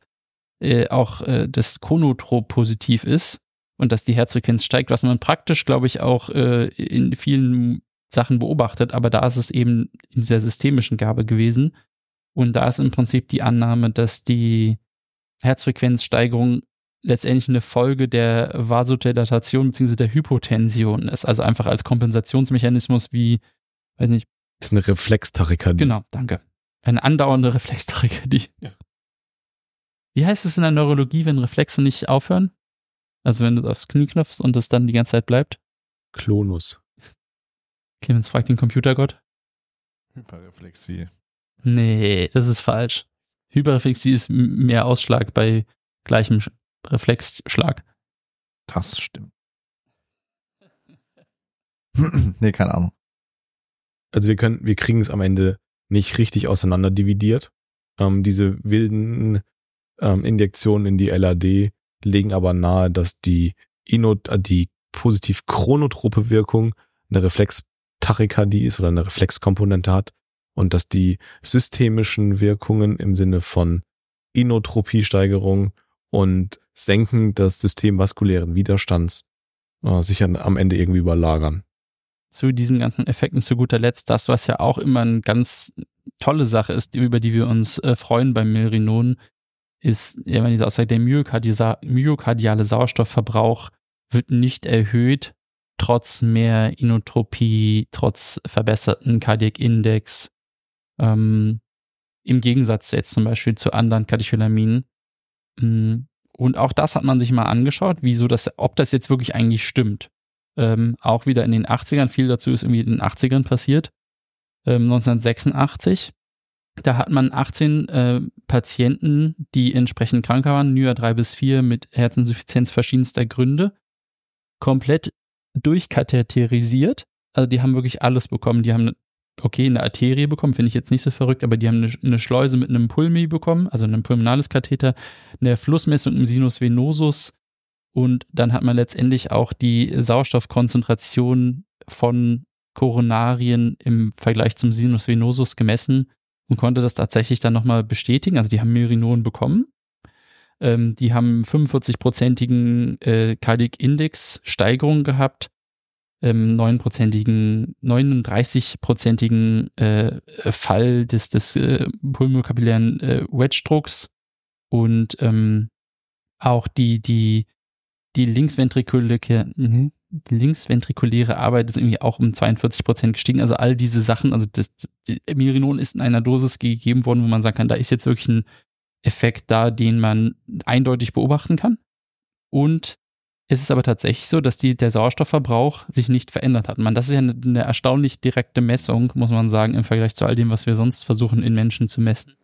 S2: äh, auch äh, das Chronotrop positiv ist und dass die Herzfrequenz steigt, was man praktisch, glaube ich, auch äh, in vielen Sachen beobachtet. Aber da ist es eben in dieser systemischen Gabe gewesen. Und da ist im Prinzip die Annahme, dass die Herzfrequenzsteigerung letztendlich eine Folge der Vasodilatation bzw. der Hypotension ist. Also einfach als Kompensationsmechanismus wie, weiß nicht,
S3: ist eine Reflextachykardie.
S2: genau, danke. Eine andauernde Reflextachykardie.
S3: Ja.
S2: Wie heißt es in der Neurologie, wenn Reflexe nicht aufhören? Also wenn du aufs Knie knopfst und es dann die ganze Zeit bleibt?
S3: Klonus.
S2: Clemens fragt den Computergott.
S1: Hyperreflexie.
S2: Nee, das ist falsch. Hyperreflexie ist mehr Ausschlag bei gleichem Reflexschlag.
S1: Das stimmt. [laughs] nee, keine Ahnung.
S3: Also wir können, wir kriegen es am Ende nicht richtig auseinander dividiert. Ähm, diese wilden ähm, Injektionen in die LAD legen aber nahe, dass die Inot, äh, die positiv chronotrope Wirkung eine Reflextachykardie ist oder eine Reflexkomponente hat und dass die systemischen Wirkungen im Sinne von Inotropiesteigerung und Senken des systemvaskulären Widerstands äh, sich an, am Ende irgendwie überlagern.
S2: zu diesen ganzen Effekten zu guter Letzt das, was ja auch immer eine ganz tolle Sache ist, über die wir uns äh, freuen beim Milrinon, ist immer diese Aussage, der myokardiale Sauerstoffverbrauch wird nicht erhöht, trotz mehr Inotropie, trotz verbesserten Cardiac Index, ähm, im Gegensatz jetzt zum Beispiel zu anderen Katecholaminen. Mm, und auch das hat man sich mal angeschaut, wieso das, ob das jetzt wirklich eigentlich stimmt. Ähm, auch wieder in den 80ern, viel dazu ist irgendwie in den 80ern passiert. Ähm, 1986 da hat man 18 äh, Patienten, die entsprechend krank waren, NYA 3 bis 4 mit Herzinsuffizienz verschiedenster Gründe, komplett durchkatheterisiert. Also die haben wirklich alles bekommen. Die haben, okay, eine Arterie bekommen, finde ich jetzt nicht so verrückt, aber die haben eine, eine Schleuse mit einem Pulmi bekommen, also einem pulmonales Katheter, eine Flussmessung im Sinus venosus und dann hat man letztendlich auch die Sauerstoffkonzentration von Koronarien im Vergleich zum Sinus venosus gemessen und konnte das tatsächlich dann nochmal bestätigen. Also die haben Myrinonen bekommen. Ähm, die haben 45-prozentigen äh, Cardiac Index Steigerung gehabt, ähm, 9-prozentigen, 39-prozentigen äh, Fall des, des äh, pulmokapillären äh, Wedge-Drucks und ähm, auch die, die, die linksventrikuläre, mhm die linksventrikuläre Arbeit ist irgendwie auch um 42 Prozent gestiegen. Also all diese Sachen, also das Mirinon ist in einer Dosis gegeben worden, wo man sagen kann, da ist jetzt wirklich ein Effekt da, den man eindeutig beobachten kann. Und es ist aber tatsächlich so, dass die, der Sauerstoffverbrauch sich nicht verändert hat. Man, das ist ja eine, eine erstaunlich direkte Messung, muss man sagen, im Vergleich zu all dem, was wir sonst versuchen in Menschen zu messen.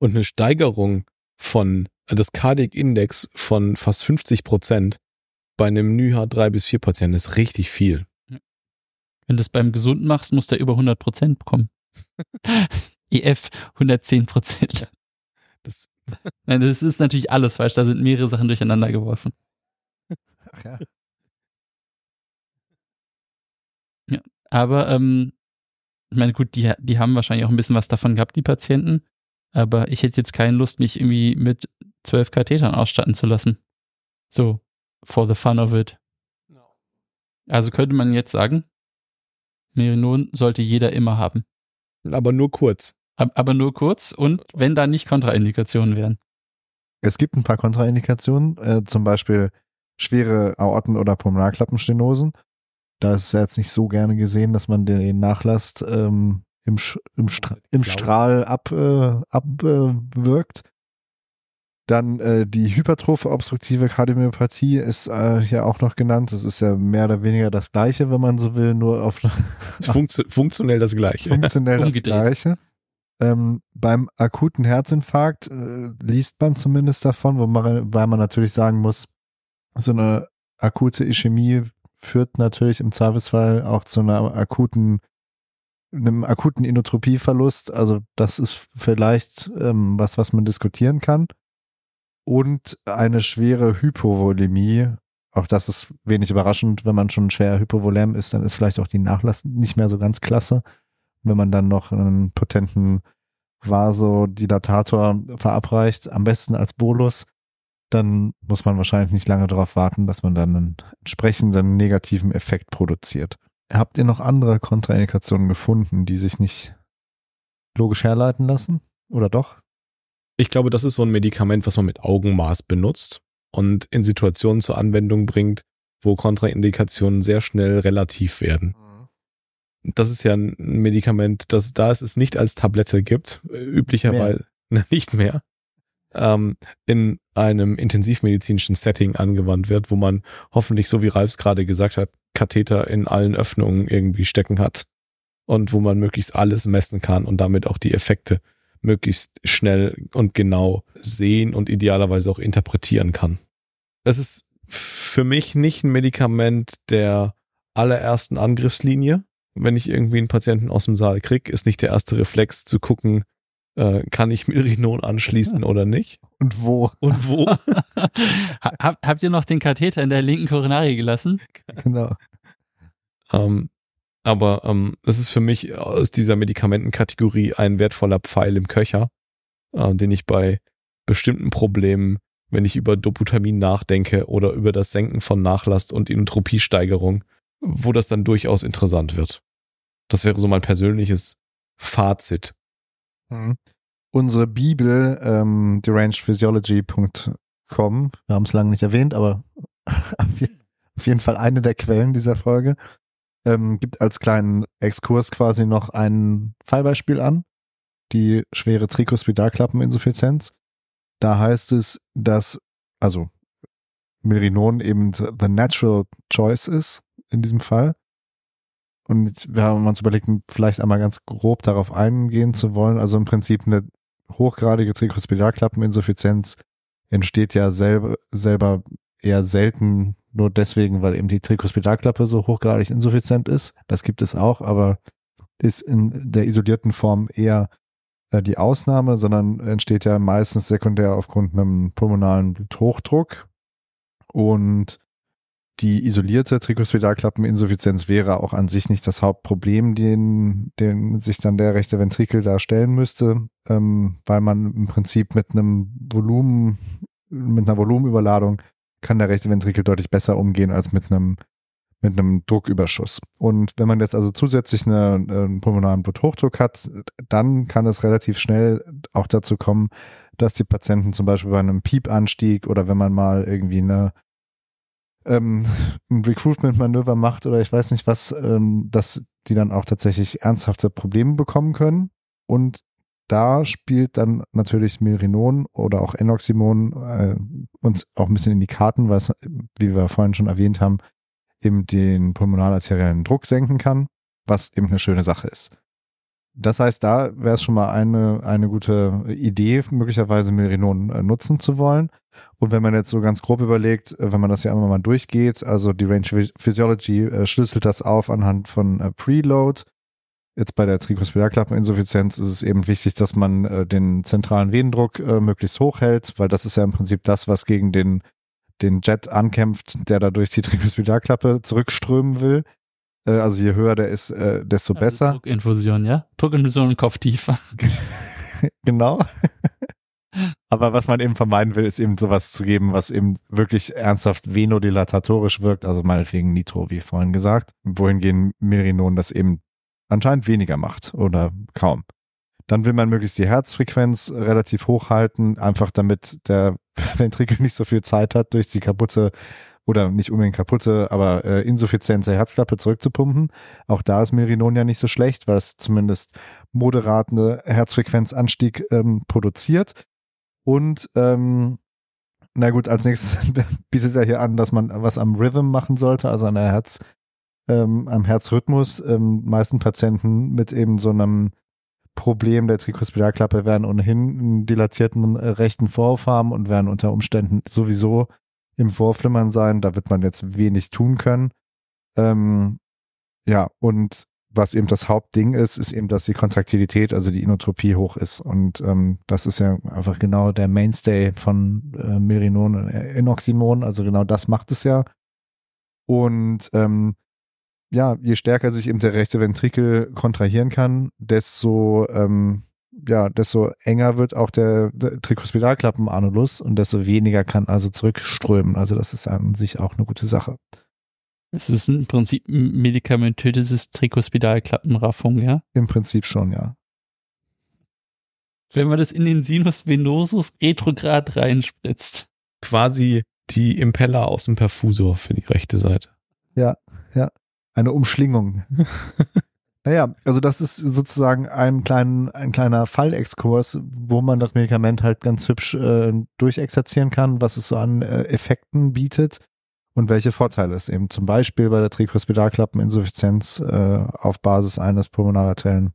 S3: Und eine Steigerung von das Cardiac Index von fast 50 Prozent bei einem NYHA 3 bis 4 Patienten ist richtig viel.
S2: Wenn du das beim Gesunden machst, muss der über 100 Prozent bekommen. EF 110 Prozent. Das, [laughs] Nein, das ist natürlich alles falsch. Da sind mehrere Sachen durcheinander geworfen. Ach ja. Ja, aber ähm, ich meine, gut, die, die haben wahrscheinlich auch ein bisschen was davon gehabt, die Patienten. Aber ich hätte jetzt keine Lust, mich irgendwie mit zwölf Kathetern ausstatten zu lassen. So, for the fun of it. Also könnte man jetzt sagen, Merinon sollte jeder immer haben.
S3: Aber nur kurz.
S2: Aber nur kurz und wenn da nicht Kontraindikationen wären.
S1: Es gibt ein paar Kontraindikationen, äh, zum Beispiel schwere Aorten- oder Pulmonarklappenstenosen. Da ist es ja jetzt nicht so gerne gesehen, dass man den Nachlass ähm, im, im, Stra im Strahl abwirkt. Ab, äh, dann äh, die hypertrophe obstruktive Kardiomyopathie ist äh, ja auch noch genannt. Das ist ja mehr oder weniger das Gleiche, wenn man so will, nur auf
S3: Funktio funktionell das Gleiche.
S1: Funktionell das Gleiche. Ähm, beim akuten Herzinfarkt äh, liest man zumindest davon, wo man, weil man natürlich sagen muss, so eine akute Ischämie führt natürlich im Zweifelsfall auch zu einer akuten einem akuten Inotropieverlust. Also das ist vielleicht ähm, was, was man diskutieren kann und eine schwere Hypovolemie. Auch das ist wenig überraschend, wenn man schon schwer hypovolem ist, dann ist vielleicht auch die Nachlass nicht mehr so ganz klasse. Wenn man dann noch einen potenten Vasodilatator verabreicht, am besten als Bolus, dann muss man wahrscheinlich nicht lange darauf warten, dass man dann einen entsprechenden negativen Effekt produziert. Habt ihr noch andere Kontraindikationen gefunden, die sich nicht logisch herleiten lassen? Oder doch?
S3: Ich glaube, das ist so ein Medikament, was man mit Augenmaß benutzt und in Situationen zur Anwendung bringt, wo Kontraindikationen sehr schnell relativ werden. Mhm. Das ist ja ein Medikament, das da es es nicht als Tablette gibt, üblicherweise mehr. [laughs] nicht mehr, ähm, in einem intensivmedizinischen Setting angewandt wird, wo man hoffentlich, so wie Ralfs gerade gesagt hat, Katheter in allen Öffnungen irgendwie stecken hat und wo man möglichst alles messen kann und damit auch die Effekte möglichst schnell und genau sehen und idealerweise auch interpretieren kann. Es ist für mich nicht ein Medikament der allerersten Angriffslinie. Wenn ich irgendwie einen Patienten aus dem Saal krieg, ist nicht der erste Reflex zu gucken, äh, kann ich Milrinon anschließen oder nicht?
S1: Und wo?
S3: Und wo? [laughs]
S2: Hab, habt ihr noch den Katheter in der linken Koronarie gelassen?
S1: Genau.
S3: Ähm, aber ähm, es ist für mich aus dieser Medikamentenkategorie ein wertvoller Pfeil im Köcher, äh, den ich bei bestimmten Problemen, wenn ich über Doputamin nachdenke oder über das Senken von Nachlass und Inotropiesteigerung, wo das dann durchaus interessant wird. Das wäre so mein persönliches Fazit.
S1: Mhm. unsere Bibel, ähm, derangedphysiology.com, wir haben es lange nicht erwähnt, aber [laughs] auf jeden Fall eine der Quellen dieser Folge, ähm, gibt als kleinen Exkurs quasi noch ein Fallbeispiel an, die schwere Trikospidalklappeninsuffizienz. Da heißt es, dass, also Milrinon eben the natural choice ist in diesem Fall. Und jetzt, wir haben uns überlegt, vielleicht einmal ganz grob darauf eingehen zu wollen. Also im Prinzip eine hochgradige Trikospidalklappeninsuffizienz entsteht ja selber, selber eher selten nur deswegen, weil eben die Trikospidalklappe so hochgradig insuffizient ist. Das gibt es auch, aber ist in der isolierten Form eher äh, die Ausnahme, sondern entsteht ja meistens sekundär aufgrund einem pulmonalen Bluthochdruck. Und die isolierte Trikospidalklappeninsuffizienz wäre auch an sich nicht das Hauptproblem, den, den sich dann der rechte Ventrikel darstellen müsste, ähm, weil man im Prinzip mit einem Volumen, mit einer Volumenüberladung kann der rechte Ventrikel deutlich besser umgehen als mit einem mit einem Drucküberschuss. Und wenn man jetzt also zusätzlich eine, einen pulmonalen Bluthochdruck hat, dann kann es relativ schnell auch dazu kommen, dass die Patienten zum Beispiel bei einem Piepanstieg oder wenn man mal irgendwie eine ähm, [laughs] ein Recruitment-Manöver macht oder ich weiß nicht was, ähm, dass die dann auch tatsächlich ernsthafte Probleme bekommen können. Und da spielt dann natürlich Milrinon oder auch Enoximon äh, uns auch ein bisschen in die Karten, es, wie wir vorhin schon erwähnt haben, eben den pulmonalarteriellen Druck senken kann, was eben eine schöne Sache ist. Das heißt, da wäre es schon mal eine, eine gute Idee, möglicherweise Milrinon äh, nutzen zu wollen. Und wenn man jetzt so ganz grob überlegt, äh, wenn man das ja immer mal durchgeht, also die Range Physiology äh, schlüsselt das auf anhand von Preload, Jetzt bei der Trikospidalklappeninsuffizienz ist es eben wichtig, dass man den zentralen Venendruck möglichst hoch hält, weil das ist ja im Prinzip das, was gegen den, den Jet ankämpft, der da durch die Trikospidalklappe zurückströmen will. Äh, also je höher der ist, äh, desto also besser.
S2: Druckinfusion, ja? Druckinfusion Kopf tiefer. [laughs] [laughs]
S1: genau. Aber was man eben vermeiden will, ist eben sowas zu geben, was eben wirklich ernsthaft venodilatatorisch wirkt, also meinetwegen Nitro, wie vorhin gesagt. Wohingegen Mirinon das eben anscheinend weniger macht oder kaum. Dann will man möglichst die Herzfrequenz relativ hoch halten, einfach damit der [laughs] Ventrikel nicht so viel Zeit hat, durch die kaputte oder nicht unbedingt kaputte, aber äh, insuffiziente Herzklappe zurückzupumpen. Auch da ist Merinon ja nicht so schlecht, weil es zumindest moderate Herzfrequenzanstieg ähm, produziert. Und ähm, na gut, als nächstes [laughs] bietet er hier an, dass man was am Rhythm machen sollte, also an der Herz, ähm, am Herzrhythmus. Ähm, meisten Patienten mit eben so einem Problem der Trikospidalklappe werden ohnehin einen dilatierten äh, rechten Vorhof haben und werden unter Umständen sowieso im Vorflimmern sein. Da wird man jetzt wenig tun können. Ähm, ja, und was eben das Hauptding ist, ist eben, dass die Kontraktilität, also die Inotropie hoch ist. Und ähm, das ist ja einfach genau der Mainstay von äh, Merinon und Enoximon. Also genau das macht es ja. Und ähm, ja, je stärker sich eben der rechte Ventrikel kontrahieren kann, desto ähm, ja, desto enger wird auch der, der Trikospidalklappenanulus und desto weniger kann also zurückströmen. Also das ist an sich auch eine gute Sache.
S2: Es ist im Prinzip medikamentöses Trikospidalklappenraffung, ja?
S1: Im Prinzip schon, ja.
S2: Wenn man das in den Sinus venosus retrograd reinspritzt.
S3: Quasi die Impeller aus dem Perfusor für die rechte Seite.
S1: Ja, ja. Eine Umschlingung. [laughs] naja, also das ist sozusagen ein, klein, ein kleiner Fallexkurs, wo man das Medikament halt ganz hübsch äh, durchexerzieren kann, was es so an äh, Effekten bietet und welche Vorteile es eben zum Beispiel bei der Trikospidalklappeninsuffizienz äh, auf Basis eines pulmonalarteriellen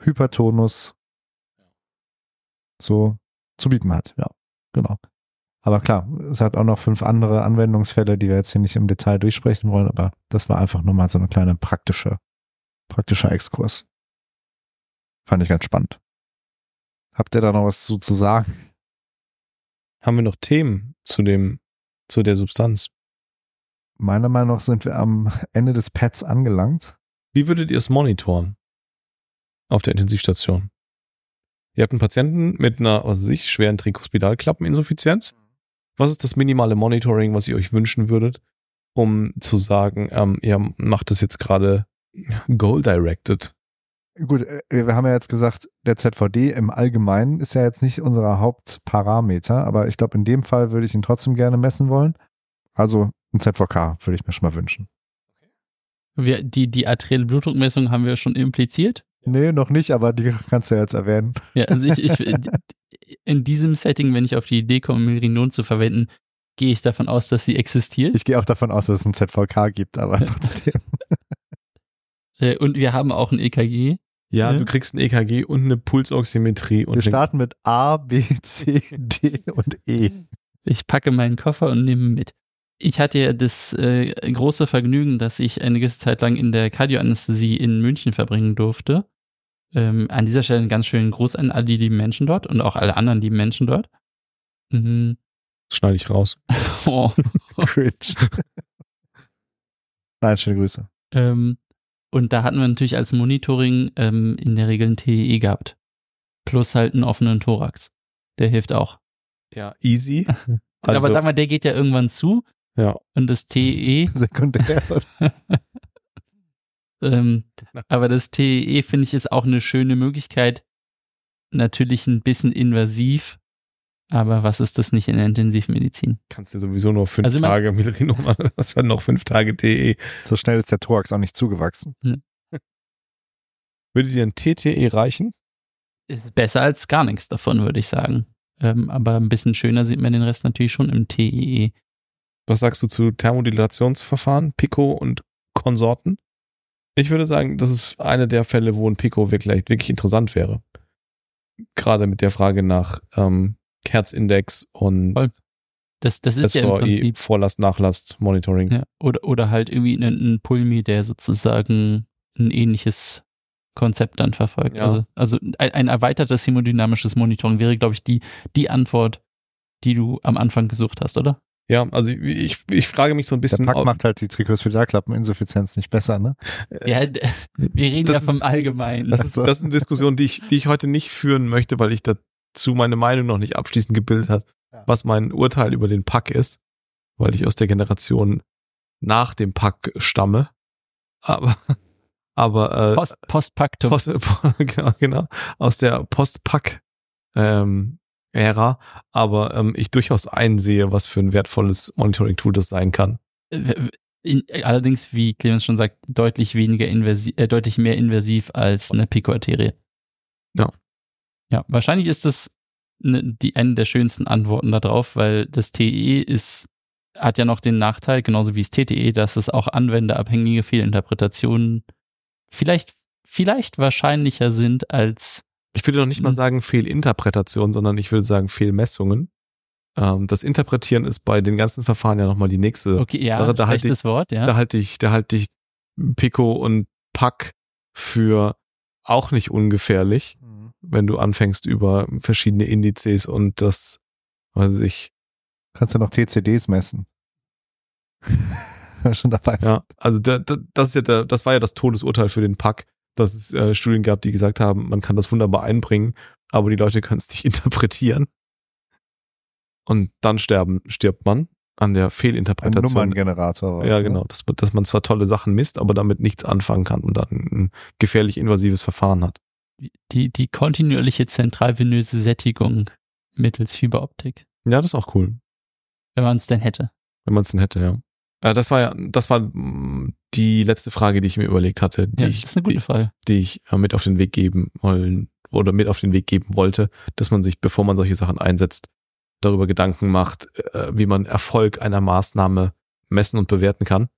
S1: Hypertonus so zu bieten hat. Ja, genau. Aber klar, es hat auch noch fünf andere Anwendungsfälle, die wir jetzt hier nicht im Detail durchsprechen wollen, aber das war einfach nur mal so eine kleine praktische, praktischer Exkurs. Fand ich ganz spannend. Habt ihr da noch was zu, zu sagen?
S3: Haben wir noch Themen zu dem, zu der Substanz?
S1: Meiner Meinung nach sind wir am Ende des Pads angelangt.
S3: Wie würdet ihr es monitoren? Auf der Intensivstation. Ihr habt einen Patienten mit einer, was weiß ich, schweren Trikospidalklappeninsuffizienz was ist das minimale Monitoring, was ihr euch wünschen würdet, um zu sagen, ähm, ihr macht das jetzt gerade goal-directed?
S1: Gut, äh, wir haben ja jetzt gesagt, der ZVD im Allgemeinen ist ja jetzt nicht unser Hauptparameter, aber ich glaube, in dem Fall würde ich ihn trotzdem gerne messen wollen. Also ein ZVK würde ich mir schon mal wünschen.
S2: Wir, die, die arterielle Blutdruckmessung haben wir schon impliziert.
S1: Nee, noch nicht, aber die [laughs] kannst du ja jetzt erwähnen.
S2: Ja, also ich, ich in diesem Setting, wenn ich auf die Idee komme, Merinon zu verwenden, gehe ich davon aus, dass sie existiert.
S1: Ich gehe auch davon aus, dass es ein ZVK gibt, aber [laughs] trotzdem.
S2: Äh, und wir haben auch ein EKG.
S3: Ja,
S2: Ja.
S3: du kriegst ein EKG und eine Pulsoximetrie und
S1: Wir starten mit A, B, C, D und E.
S2: Ich packe meinen Koffer und nehme mit. Ich hatte ja das äh, große Vergnügen, dass ich eine gewisse Zeit lang in der Kardioanästhesie in München verbringen durfte. Ähm, an dieser Stelle einen ganz schönen Gruß an all die lieben Menschen dort und auch alle anderen lieben Menschen dort. Mhm.
S3: Das schneide ich raus. [laughs]
S2: Oh.
S1: Cringe. Nein, schöne Grüße.
S2: Ähm, und da hatten wir natürlich als Monitoring ähm, in der Regel ein TEE gehabt. Plus halt einen offenen Thorax. Der hilft auch.
S3: Ja, easy. [laughs] Also,
S2: Aber sag mal, der geht ja irgendwann zu
S3: ja,
S2: und das TEE [laughs]
S1: Sekundär. [laughs]
S2: Ähm, aber das TEE finde ich ist auch eine schöne Möglichkeit. Natürlich ein bisschen invasiv, aber was ist das nicht in der Intensivmedizin?
S3: kannst du sowieso nur fünf
S2: Also
S3: Tage Milrinon, [laughs] das hat noch fünf Tage TE.
S1: So schnell ist der Thorax auch nicht zugewachsen. [laughs]
S3: Würde dir ein TTE reichen?
S2: Ist besser als gar nichts davon, würde ich sagen. Ähm, aber ein bisschen schöner sieht man den Rest natürlich schon im E. TEE.
S3: Was sagst du zu Thermodilationsverfahren, Pico und Konsorten? Ich würde sagen, das ist eine der Fälle, wo ein Pico wirklich, wirklich interessant wäre. Gerade mit der Frage nach ähm, Herzindex und
S2: Voll. Das, das ist ja im
S3: SVI,
S2: Prinzip.
S3: Vorlast, Nachlast, Monitoring.
S2: Ja, oder, oder halt irgendwie ein, ein Pulmi, der sozusagen ein ähnliches Konzept dann verfolgt.
S3: Ja.
S2: Also, also ein, ein erweitertes hemodynamisches Monitoring wäre, glaube ich, die, die Antwort, die du am Anfang gesucht hast, oder?
S3: Ja, also ich, ich frage mich so ein
S1: Der
S3: bisschen.
S1: Pack
S3: ob-
S1: macht halt die Trikosphilalklappeninsuffizienz nicht besser, ne?
S2: Ja, wir reden
S3: das
S2: ja
S3: ist-
S2: vom Allgemeinen.
S3: Das ist, das ist eine Diskussion, die ich, die ich heute nicht führen möchte, weil ich dazu meine Meinung noch nicht abschließend gebildet hat,
S1: Ja.
S3: was mein Urteil über den Pack ist, weil ich aus der Generation nach dem Pack stamme. Aber, [laughs] aber äh,
S2: Post, Postpaktum.
S3: Post, [laughs] genau, genau, aus der Post-Pack ähm, Ära, aber ähm, ich durchaus einsehe, was für ein wertvolles Monitoring-Tool das sein kann.
S2: In, allerdings, wie Clemens schon sagt, deutlich weniger invasiv, äh, deutlich mehr invasiv als eine Picoarterie.
S3: Ja.
S2: Ja, wahrscheinlich ist das ne, die eine der schönsten Antworten darauf, weil das TE ist, hat ja noch den Nachteil, genauso wie das TTE, dass es auch anwenderabhängige Fehlinterpretationen vielleicht, vielleicht wahrscheinlicher sind als
S3: Ich würde noch nicht mal
S2: Mhm.
S3: sagen Fehlinterpretation, sondern ich würde sagen Fehlmessungen. Ähm, das Interpretieren ist bei den ganzen Verfahren ja nochmal die nächste.
S2: okay, ja,
S3: Sache, da halte
S2: schlechtes Wort, ja.
S3: Da halte ich, da halte ich Pico und Pack für auch nicht ungefährlich, wenn du anfängst über verschiedene Indizes und das, weiß ich,
S1: Kannst du noch TCDs messen. [laughs] Schon dabei sind.
S3: ja, also da, da, das ist ja der, das war ja das Todesurteil für den Pack, dass es äh, Studien gab, die gesagt haben, man kann das wunderbar einbringen, aber die Leute können es nicht [laughs] interpretieren. Und dann sterben, stirbt man an der
S1: Ein
S3: Fehlinterpretation.
S1: Nummerngenerator. war
S3: Ja,
S1: ne?
S3: genau, dass, dass man zwar tolle Sachen misst, aber damit nichts anfangen kann und dann ein gefährlich invasives Verfahren hat.
S2: Die, die kontinuierliche zentralvenöse Sättigung mittels Fiberoptik,
S3: Ja, das ist auch cool,
S2: wenn man es denn hätte.
S3: wenn man es denn hätte, ja. Äh, das war ja, das war mm, die letzte Frage, die ich mir überlegt hatte, die
S2: Ja,
S3: ich,
S2: das ist eine gute
S3: die,
S2: Frage.
S3: die ich äh, mit auf den Weg geben wollen oder mit auf den Weg geben wollte, dass man sich, bevor man solche Sachen einsetzt, darüber Gedanken macht, äh, wie man Erfolg einer Maßnahme messen und bewerten kann.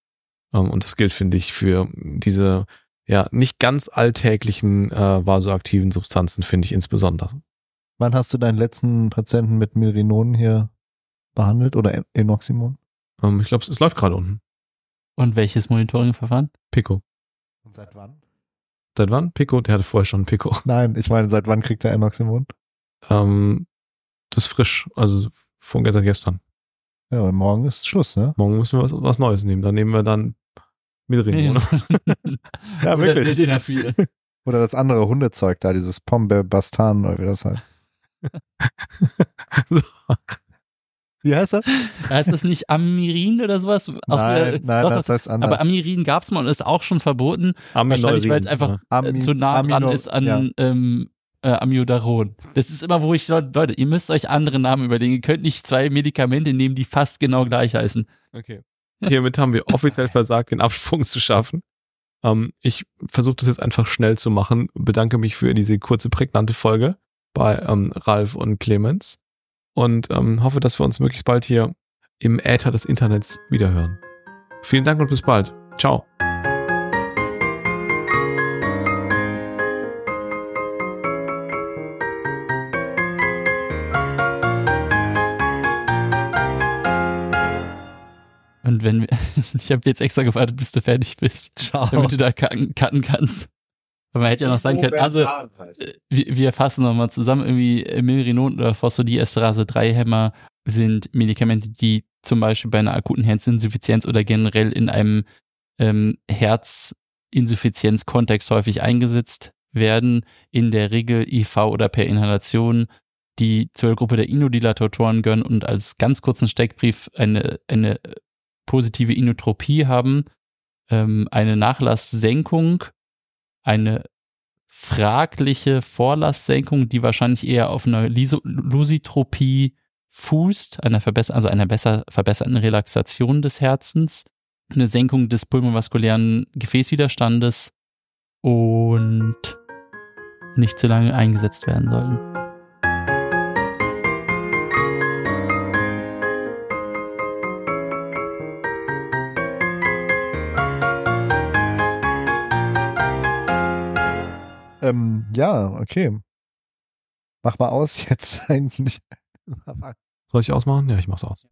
S3: Ähm, und das gilt, finde ich, für diese ja nicht ganz alltäglichen äh, vasoaktiven Substanzen, finde ich insbesondere.
S1: Wann hast du deinen letzten Patienten mit Milrinon hier behandelt oder En- Enoximon?
S3: Ähm, ich glaube, es, es läuft gerade unten.
S2: Und welches Monitoring-Verfahren?
S3: Pico.
S1: Und seit wann?
S3: Seit wann? Pico? Der hatte vorher schon Pico. [laughs]
S1: Nein, ich meine, seit wann kriegt er Enoximon?
S3: Ähm, das ist frisch, also von gestern gestern.
S1: Ja, und morgen ist Schluss, ne?
S3: Morgen müssen wir was, was Neues nehmen. Dann nehmen wir dann Milrinone.
S1: Ja, [laughs]
S2: Oder
S1: wirklich.
S2: Sildenafil. [laughs]
S1: Oder das andere Hundezeug da, dieses Pombe Bastan oder wie das heißt. [laughs]
S3: so.
S1: Wie heißt das?
S2: Heißt das nicht Amirin oder sowas? Auch
S1: nein, nein,
S2: doch,
S1: das heißt anders.
S2: aber Amirin gab's mal und ist auch schon verboten. Wahrscheinlich, weil es einfach
S1: Ami-
S2: äh, zu nah dran
S1: Amino-
S2: ist an
S1: ja.
S2: ähm, äh, Amiodaron. Das ist immer, wo ich sage, Leute, ihr müsst euch andere Namen überlegen. Ihr könnt nicht zwei Medikamente nehmen, die fast genau gleich heißen.
S3: Okay. Hiermit haben wir offiziell versagt, den Absprung zu schaffen. Ähm, ich versuche das jetzt einfach schnell zu machen. Bedanke mich für diese kurze, prägnante Folge bei ähm, Ralf und Clemens und ähm, hoffe, dass wir uns möglichst bald hier im Äther des Internets wiederhören. Vielen Dank und bis bald. Ciao.
S2: Und wenn wir, [laughs] ich habe jetzt extra gewartet, bis du fertig bist,
S1: Ciao.
S2: damit du da cutten, cutten kannst. Aber man hätte ja noch sagen können, also äh, wir, wir fassen nochmal zusammen, irgendwie äh, Milrinon oder Phosphodiesterase 3 Hämmer sind Medikamente, die zum Beispiel bei einer akuten Herzinsuffizienz oder generell in einem ähm, Herzinsuffizienzkontext häufig eingesetzt werden, in der Regel IV oder per Inhalation, die zur Gruppe der Inodilatoren gehören und als ganz kurzen Steckbrief eine, eine positive Inotropie haben, ähm, eine Nachlasssenkung, eine fragliche Vorlasssenkung, die wahrscheinlich eher auf einer Lusitropie fußt, einer verbesser also einer besser verbesserten Relaxation des Herzens, eine Senkung des pulmovaskulären Gefäßwiderstandes und nicht zu lange eingesetzt werden sollen.
S1: Ähm, ja, okay. Mach mal aus jetzt [laughs] eigentlich.
S3: Soll ich ausmachen? Ja, ich mach's aus.